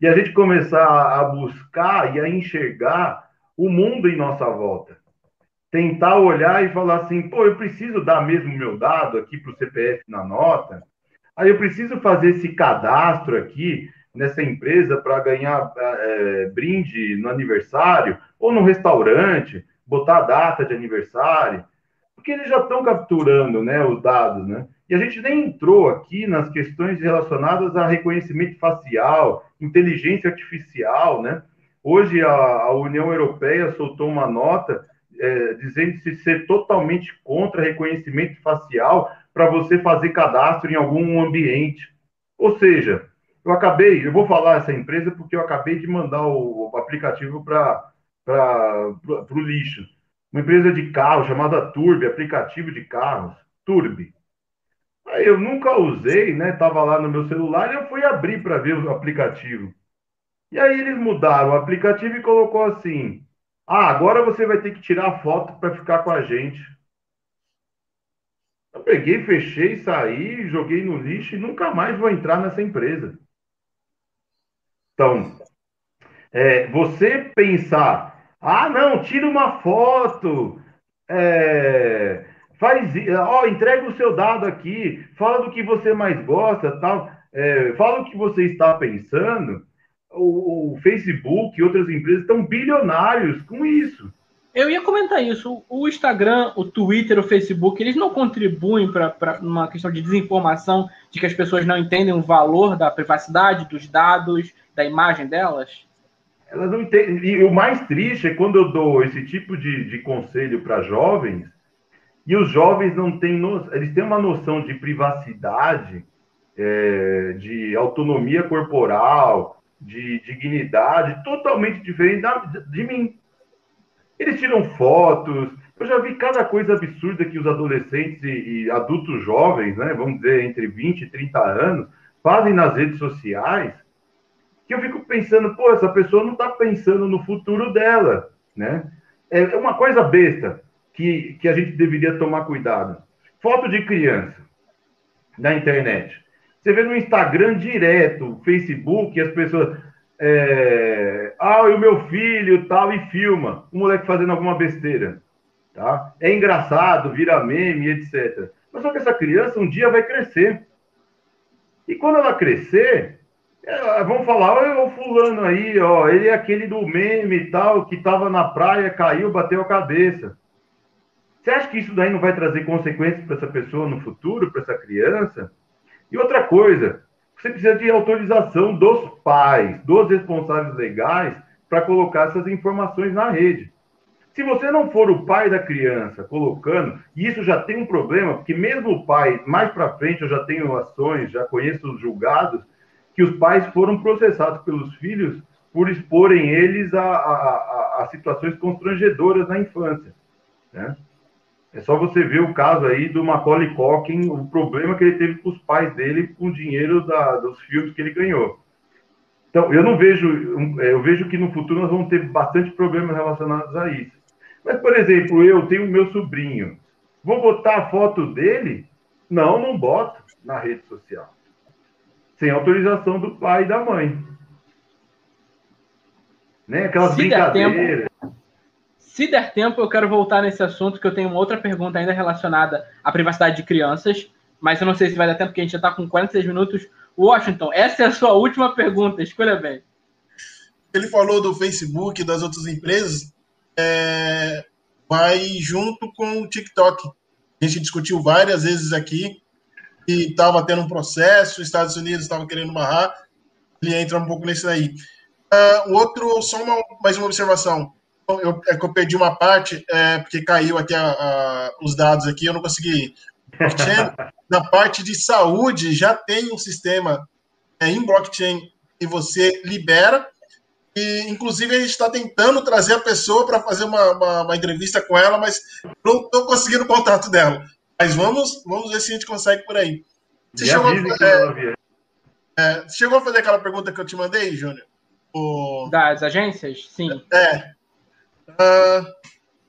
e a gente começar a buscar e a enxergar o mundo em nossa volta tentar olhar e falar assim, pô, eu preciso dar mesmo meu dado aqui para o CPF na nota, aí eu preciso fazer esse cadastro aqui nessa empresa para ganhar é, brinde no aniversário ou no restaurante, botar a data de aniversário, porque eles já estão capturando, né, os dados, né? E a gente nem entrou aqui nas questões relacionadas a reconhecimento facial, inteligência artificial, né? Hoje a, a União Europeia soltou uma nota é, dizendo-se ser totalmente contra reconhecimento facial para você fazer cadastro em algum ambiente. Ou seja, eu acabei, eu vou falar essa empresa porque eu acabei de mandar o, aplicativo para o lixo. Uma empresa de carro chamada Turbi, aplicativo de carros, Turbi. Aí eu nunca usei, né? Tava lá no meu celular e eu fui abrir para ver o aplicativo. E aí eles mudaram o aplicativo e colocou assim: ah, agora você vai ter que tirar foto para ficar com a gente. Eu peguei, fechei, saí, joguei no lixo e nunca mais vou entrar nessa empresa. Então, é, você pensar, ah, não, tira uma foto, é, faz, ó, entrega o seu dado aqui, fala do que você mais gosta, tal, é, fala o que você está pensando o, o Facebook e outras empresas estão bilionários com isso. Eu ia comentar isso. O Instagram, o Twitter, o Facebook, eles não contribuem para uma questão de desinformação, de que as pessoas não entendem o valor da privacidade, dos dados, da imagem delas? Elas não entendem. E o mais triste é quando eu dou esse tipo de, de conselho para jovens, e os jovens não têm no... eles têm uma noção de privacidade, é, de autonomia corporal, de dignidade totalmente diferente da, de mim. Eles tiram fotos. Eu já vi cada coisa absurda que os adolescentes e, e adultos jovens, né, vamos dizer, entre 20 e 30 anos, fazem nas redes sociais, que eu fico pensando, pô, essa pessoa não está pensando no futuro dela, né? É, é uma coisa besta que, que a gente deveria tomar cuidado. Foto de criança na internet. Você vê no Instagram direto, Facebook, as pessoas. É, ah, e o meu filho tal, e filma. O moleque fazendo alguma besteira. Tá? É engraçado, vira meme, etc. Mas só que essa criança um dia vai crescer. E quando ela crescer, É, vamos falar, o fulano aí, ó, ele é aquele do meme e tal, que tava na praia, caiu, bateu a cabeça. Você acha que isso daí não vai trazer consequências para essa pessoa no futuro, para essa criança? E outra coisa, você precisa de autorização dos pais, dos responsáveis legais, para colocar essas informações na rede. Se você não for o pai da criança colocando, e isso já tem um problema, porque mesmo o pai, mais para frente, eu já tenho ações, já conheço os julgados, que os pais foram processados pelos filhos por exporem eles a, a, a, a situações constrangedoras na infância. Né? É só você ver o caso aí do Macaulay Culkin, o problema que ele teve com os pais dele com o dinheiro da, dos filmes que ele ganhou. Então, eu não vejo, eu vejo que no futuro nós vamos ter bastante problemas relacionados a isso. Mas, por exemplo, eu tenho meu sobrinho. Vou botar a foto dele? Não, não boto na rede social. Sem autorização do pai e da mãe. Né? Aquelas se brincadeiras. Se der tempo, eu quero voltar nesse assunto, que eu tenho uma outra pergunta ainda relacionada à privacidade de crianças, mas eu não sei se vai dar tempo, porque a gente já está com 46 minutos. Washington, essa é a sua última pergunta, escolha bem. Ele falou do Facebook e das outras empresas é, vai junto com o TikTok. A gente discutiu várias vezes aqui e estava tendo um processo, os Estados Unidos estavam querendo barrar, ele entra um pouco nesse aí. Uh, o outro, só uma, mais uma observação. Eu, é que eu perdi uma parte, é, porque caiu aqui a, a, os dados aqui, eu não consegui. (laughs) Na parte de saúde, já tem um sistema é, em blockchain que você libera e, inclusive, a gente está tentando trazer a pessoa para fazer uma, uma, uma, entrevista com ela, mas não estou conseguindo o contato dela. Mas vamos, vamos ver se a gente consegue por aí. Você chegou a, fazer, é, você chegou a fazer aquela pergunta que eu te mandei, Júnior? O... Das agências? Sim. É. Uh,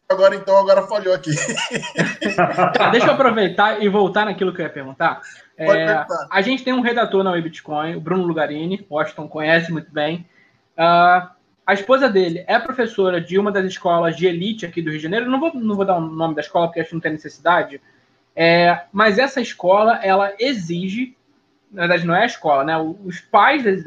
agora, então, agora falhou aqui. (laughs) tá, deixa eu aproveitar e voltar naquilo que eu ia perguntar. É, a gente tem um redator na Bitcoin, o Bruno Lugarini, Washington conhece muito bem. Uh, a esposa dele é professora de uma das escolas de elite aqui do Rio de Janeiro. Não vou, não vou dar o nome da escola porque acho que não tem necessidade. É, mas essa escola, ela exige, na verdade não é a escola, né? Os pais das,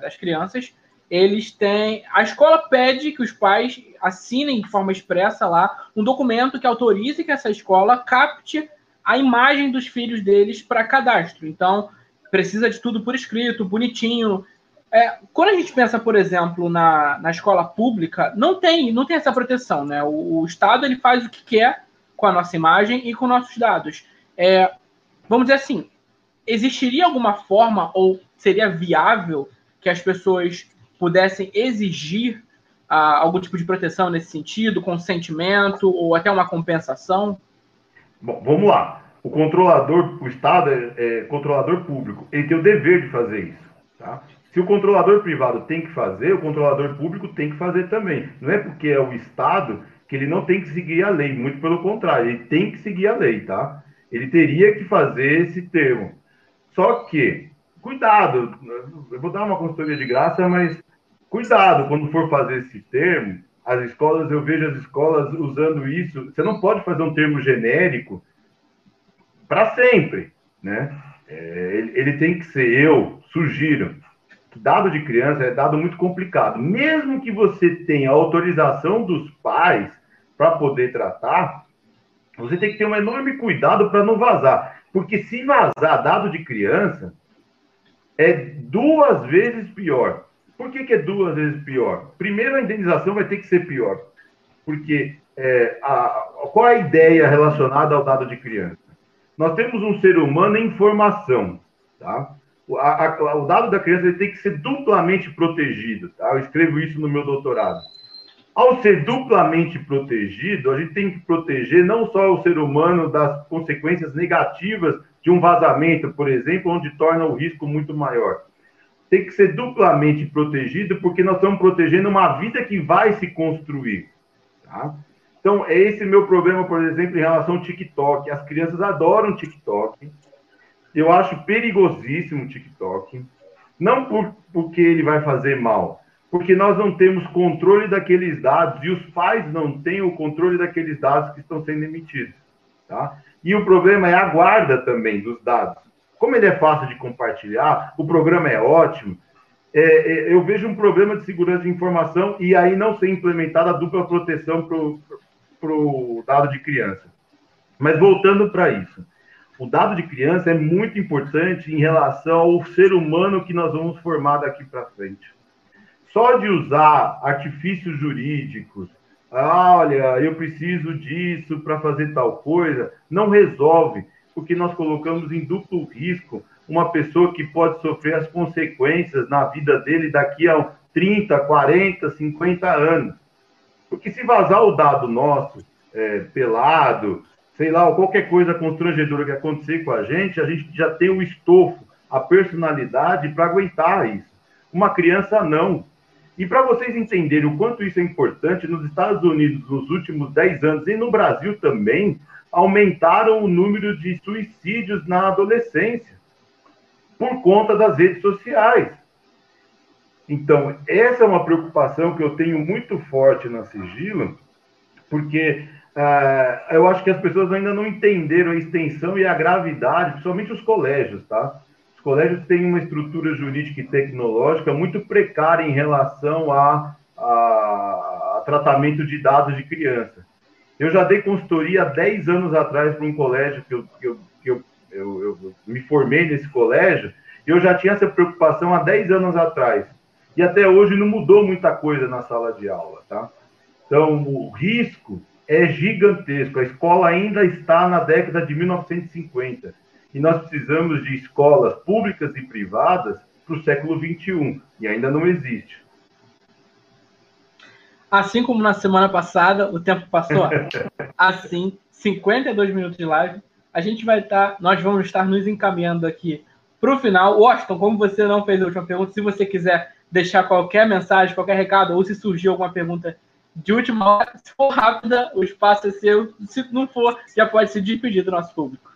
das crianças, eles têm. A escola pede que os pais assinem de forma expressa lá um documento que autorize que essa escola capte a imagem dos filhos deles para cadastro. Então, precisa de tudo por escrito, bonitinho, é, quando a gente pensa, por exemplo, na, na escola pública, não tem, não tem essa proteção, né? O, o Estado ele faz o que quer com a nossa imagem e com nossos dados. É, vamos dizer assim, existiria alguma forma ou seria viável que as pessoas pudessem exigir ah, algum tipo de proteção nesse sentido, consentimento ou até uma compensação? Bom, vamos lá. O controlador, o Estado é, é controlador público, ele tem o dever de fazer isso, tá? Se o controlador privado tem que fazer, o controlador público tem que fazer também. Não é porque é o Estado que ele não tem que seguir a lei, muito pelo contrário, ele tem que seguir a lei, tá? Ele teria que fazer esse termo. Só que, cuidado, eu vou dar uma consultoria de graça, mas cuidado quando for fazer esse termo. As escolas, eu vejo as escolas usando isso. Você não pode fazer um termo genérico para sempre, né? É, ele, ele tem que ser, eu sugiro, dado de criança é dado muito complicado. Mesmo que você tenha autorização dos pais para poder tratar, você tem que ter um enorme cuidado para não vazar. Porque se vazar dado de criança, é duas vezes pior. Por que, que é duas vezes pior? Primeiro, a indenização vai ter que ser pior. Porque é, a, qual é a ideia relacionada ao dado de criança? Nós temos um ser humano em formação, tá? a, a, o dado da criança tem que ser duplamente protegido. Tá? Eu escrevo isso no meu doutorado. Ao ser duplamente protegido, a gente tem que proteger não só o ser humano das consequências negativas de um vazamento, por exemplo, onde torna o risco muito maior. Tem que ser duplamente protegido porque nós estamos protegendo uma vida que vai se construir. Tá? Então, é esse meu problema, por exemplo, em relação ao TikTok. As crianças adoram TikTok eu acho perigosíssimo o TikTok. Não por, porque ele vai fazer mal, porque nós não temos controle daqueles dados e os pais não têm o controle daqueles dados que estão sendo emitidos. Tá? E o problema é a guarda também dos dados. Como ele é fácil de compartilhar, o programa é ótimo, é, é, eu vejo um problema de segurança de informação e aí não ser implementada a dupla proteção para o dado de criança. Mas voltando para isso, o dado de criança é muito importante em relação ao ser humano que nós vamos formar daqui para frente. Só de usar artifícios jurídicos, ah, olha, eu preciso disso para fazer tal coisa, não resolve, porque nós colocamos em duplo risco uma pessoa que pode sofrer as consequências na vida dele daqui a 30, 40, 50 anos. Porque se vazar o dado nosso, é, pelado, sei lá, qualquer coisa constrangedora que acontecer com a gente, a gente já tem o estofo, a personalidade para aguentar isso. Uma criança não. E para vocês entenderem o quanto isso é importante, nos Estados Unidos, nos últimos 10 anos, e no Brasil também, aumentaram o número de suicídios na adolescência, por conta das redes sociais. Então, essa é uma preocupação que eu tenho muito forte na Sigilo, porque uh, eu acho que as pessoas ainda não entenderam a extensão e a gravidade, principalmente os colégios, tá? Os colégios têm uma estrutura jurídica e tecnológica muito precária em relação a, a, a tratamento de dados de criança. Eu já dei consultoria há 10 anos atrás para um colégio que eu, que eu, que eu, eu, eu me formei nesse colégio, e eu já tinha essa preocupação há 10 anos atrás. E até hoje não mudou muita coisa na sala de aula, tá? Então, o risco é gigantesco. A escola ainda está na década de 1950 e nós precisamos de escolas públicas e privadas para o século 21 e ainda não existe. Assim como na semana passada, o tempo passou (laughs) assim, 52 minutos de live. A gente vai estar, nós vamos estar nos encaminhando aqui para o final. Washington, como você não fez a última pergunta, se você quiser deixar qualquer mensagem, qualquer recado, ou se surgir alguma pergunta de última hora, se for rápida, o espaço é seu. Se não for, já pode se despedir do nosso público.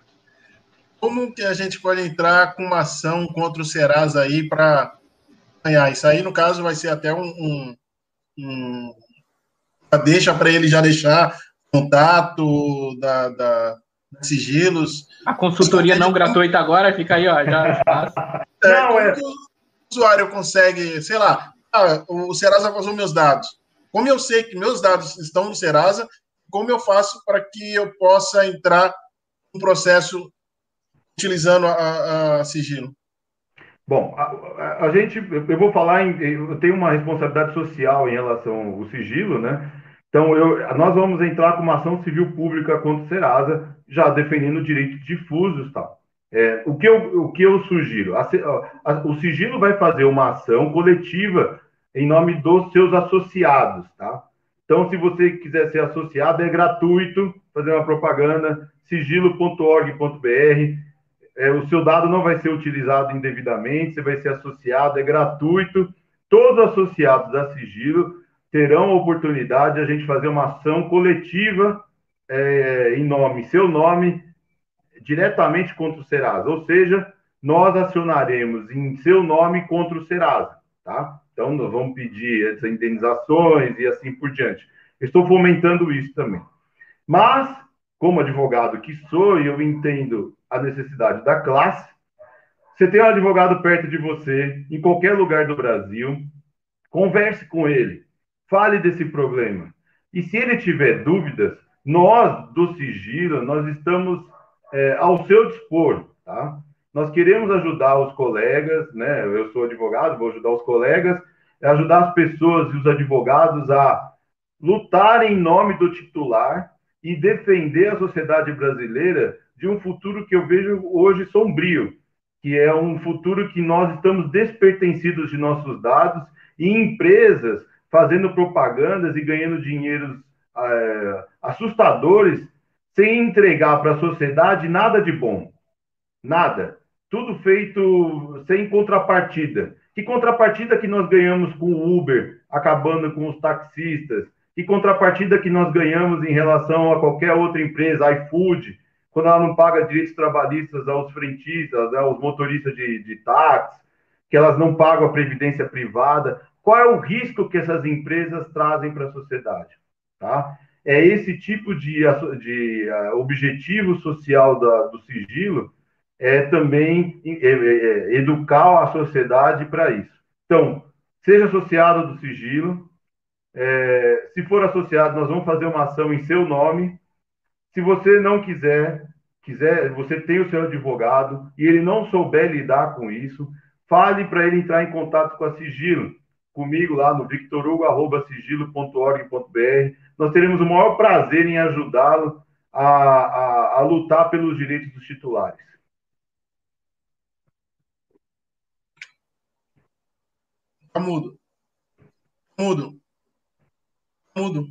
Como que a gente pode entrar com uma ação contra o Serasa aí para ganhar? Isso aí, no caso, vai ser até um, um, um deixa para ele já deixar contato da, da sigilos. A consultoria não gratuita agora, fica aí, ó, já é, Não, é. o usuário consegue, sei lá, ah, o Serasa vazou meus dados. Como eu sei que meus dados estão no Serasa, como eu faço para que eu possa entrar no processo utilizando a, a sigilo? Bom, a, a, a, gente, eu vou falar, em, eu tenho uma responsabilidade social em relação ao sigilo, né? Então, eu, nós vamos entrar com uma ação civil pública contra o Serasa, já defendendo direitos difusos tal. É, o, que eu, o que eu sugiro? A, o sigilo vai fazer uma ação coletiva em nome dos seus associados, tá? Então, se você quiser ser associado, é gratuito fazer uma propaganda, sigilo.org.br é, o seu dado não vai ser utilizado indevidamente, você vai ser associado, é gratuito. Todos os associados da Sigilo terão a oportunidade de a gente fazer uma ação coletiva é, em nome, seu nome, diretamente contra o Serasa. Ou seja, nós acionaremos em seu nome contra o Serasa, tá? Então, nós vamos pedir essas indenizações e assim por diante. Estou fomentando isso também. Mas, como advogado que sou, eu entendo a necessidade da classe. Você tem um advogado perto de você, em qualquer lugar do Brasil, converse com ele, fale desse problema. E se ele tiver dúvidas, nós do Sigilo, nós estamos é, ao seu dispor, tá? Nós queremos ajudar os colegas, né? Eu sou advogado, vou ajudar os colegas, ajudar as pessoas e os advogados a lutar em nome do titular e defender a sociedade brasileira de um futuro que eu vejo hoje sombrio, que é um futuro que nós estamos despertencidos de nossos dados e empresas fazendo propagandas e ganhando dinheiros é, assustadores sem entregar para a sociedade nada de bom. Nada. Tudo feito sem contrapartida. Que contrapartida que nós ganhamos com o Uber, acabando com os taxistas? Que contrapartida que nós ganhamos em relação a qualquer outra empresa, iFood, quando ela não paga direitos trabalhistas aos frentistas, aos motoristas de, de táxi, que elas não pagam a previdência privada. Qual é o risco que essas empresas trazem para a sociedade? Tá? É esse tipo de, de uh, objetivo social da, do sigilo é também é, é, é educar a sociedade para isso. Então, seja associado do sigilo. É, se for associado, nós vamos fazer uma ação em seu nome. Se você não quiser, quiser, você tem o seu advogado e ele não souber lidar com isso, fale para ele entrar em contato com a Sigilo, comigo lá no victorugo.sigilo.org.br. Nós teremos o maior prazer em ajudá-lo a, a, a lutar pelos direitos dos titulares. Tá mudo. Mudo. Mudo.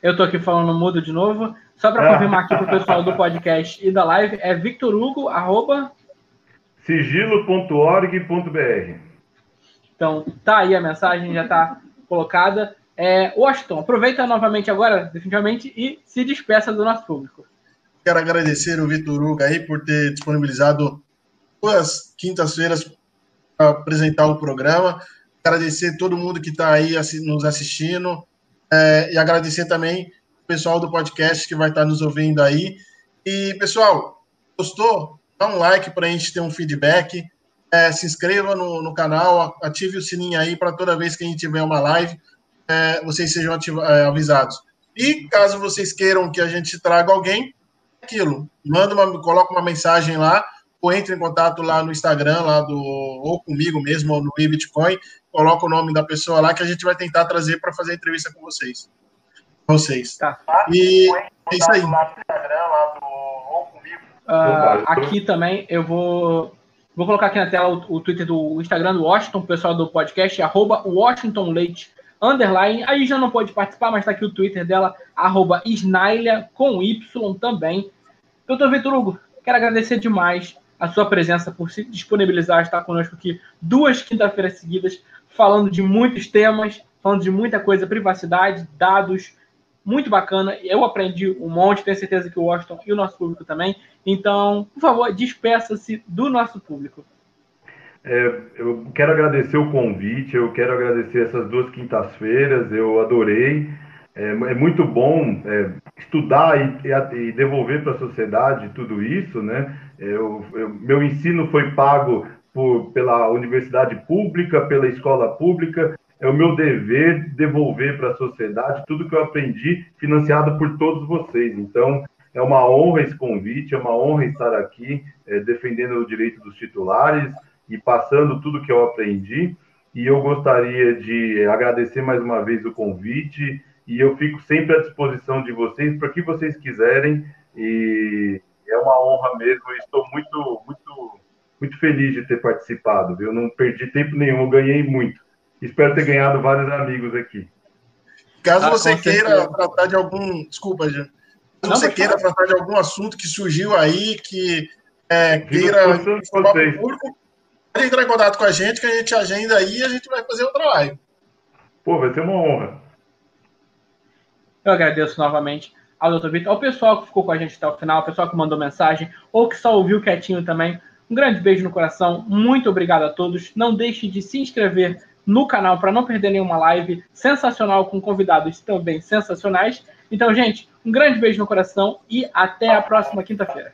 Eu tô aqui falando mudo de novo. Só para confirmar aqui pro pessoal do podcast e da live, é victorhugo, arroba... sigilo.org.br Então, tá aí a mensagem, já tá colocada. É, Washington, aproveita novamente agora, definitivamente, e se despeça do nosso público. Quero agradecer o Vitor Hugo aí por ter disponibilizado duas quintas-feiras para apresentar o programa. Agradecer todo mundo que está aí nos assistindo é, e agradecer também o pessoal do podcast que vai estar nos ouvindo aí. E, pessoal, gostou? Dá um like para a gente ter um feedback. É, se inscreva no, no, canal, ative o sininho aí para toda vez que a gente tiver uma live, é, vocês sejam é, avisados. E caso vocês queiram que a gente traga alguém, aquilo, manda uma, coloca uma mensagem lá, ou entre em contato lá no Instagram, lá do, ou comigo mesmo, ou no Bitcoin, coloca o nome da pessoa lá que a gente vai tentar trazer para fazer entrevista com vocês. Vocês. Tá. E é isso aí. Uh, aqui também eu vou vou colocar aqui na tela o, o Twitter do Instagram do Washington, o pessoal do podcast, arroba Washington Leite, underline. Aí já não pode participar, mas está aqui o Twitter dela, arroba Snailha, com Y também. Doutor Vitor Hugo, quero agradecer demais a sua presença, por se disponibilizar a estar conosco aqui duas quinta-feiras seguidas, falando de muitos temas, falando de muita coisa, privacidade, dados, muito bacana. Eu aprendi um monte, tenho certeza que o Washington e o nosso público também. Então, por favor, despeça-se do nosso público. É, eu quero agradecer o convite, eu quero agradecer essas duas quintas-feiras, eu adorei. É, é muito bom é, estudar e, e devolver para a sociedade tudo isso, né? Eu, eu, meu ensino foi pago por, pela universidade pública, pela escola pública. É o meu dever devolver para a sociedade tudo que eu aprendi, financiado por todos vocês. Então, é uma honra esse convite, é uma honra estar aqui é, defendendo o direito dos titulares e passando tudo que eu aprendi. E eu gostaria de agradecer mais uma vez o convite e eu fico sempre à disposição de vocês para que vocês quiserem e é uma honra mesmo. estou muito, muito, muito feliz de ter participado. Eu não perdi tempo nenhum, ganhei muito. Espero ter ganhado vários amigos aqui. Caso ah, você queira certeza. tratar de algum, desculpa, Jean. Caso não, você queira falar. tratar de algum assunto que surgiu aí, que é, queira informar o público, pode entrar em contato com a gente, que a gente agenda aí e a gente vai fazer outra live. Pô, vai ser uma honra. Eu agradeço novamente ao Dr. Vitor, ao pessoal que ficou com a gente até o final, ao pessoal que mandou mensagem, ou que só ouviu quietinho também. Um grande beijo no coração, muito obrigado a todos. Não deixe de se inscrever no canal para não perder nenhuma live sensacional com convidados também sensacionais. Então, gente, um grande beijo no coração e até a próxima quinta-feira.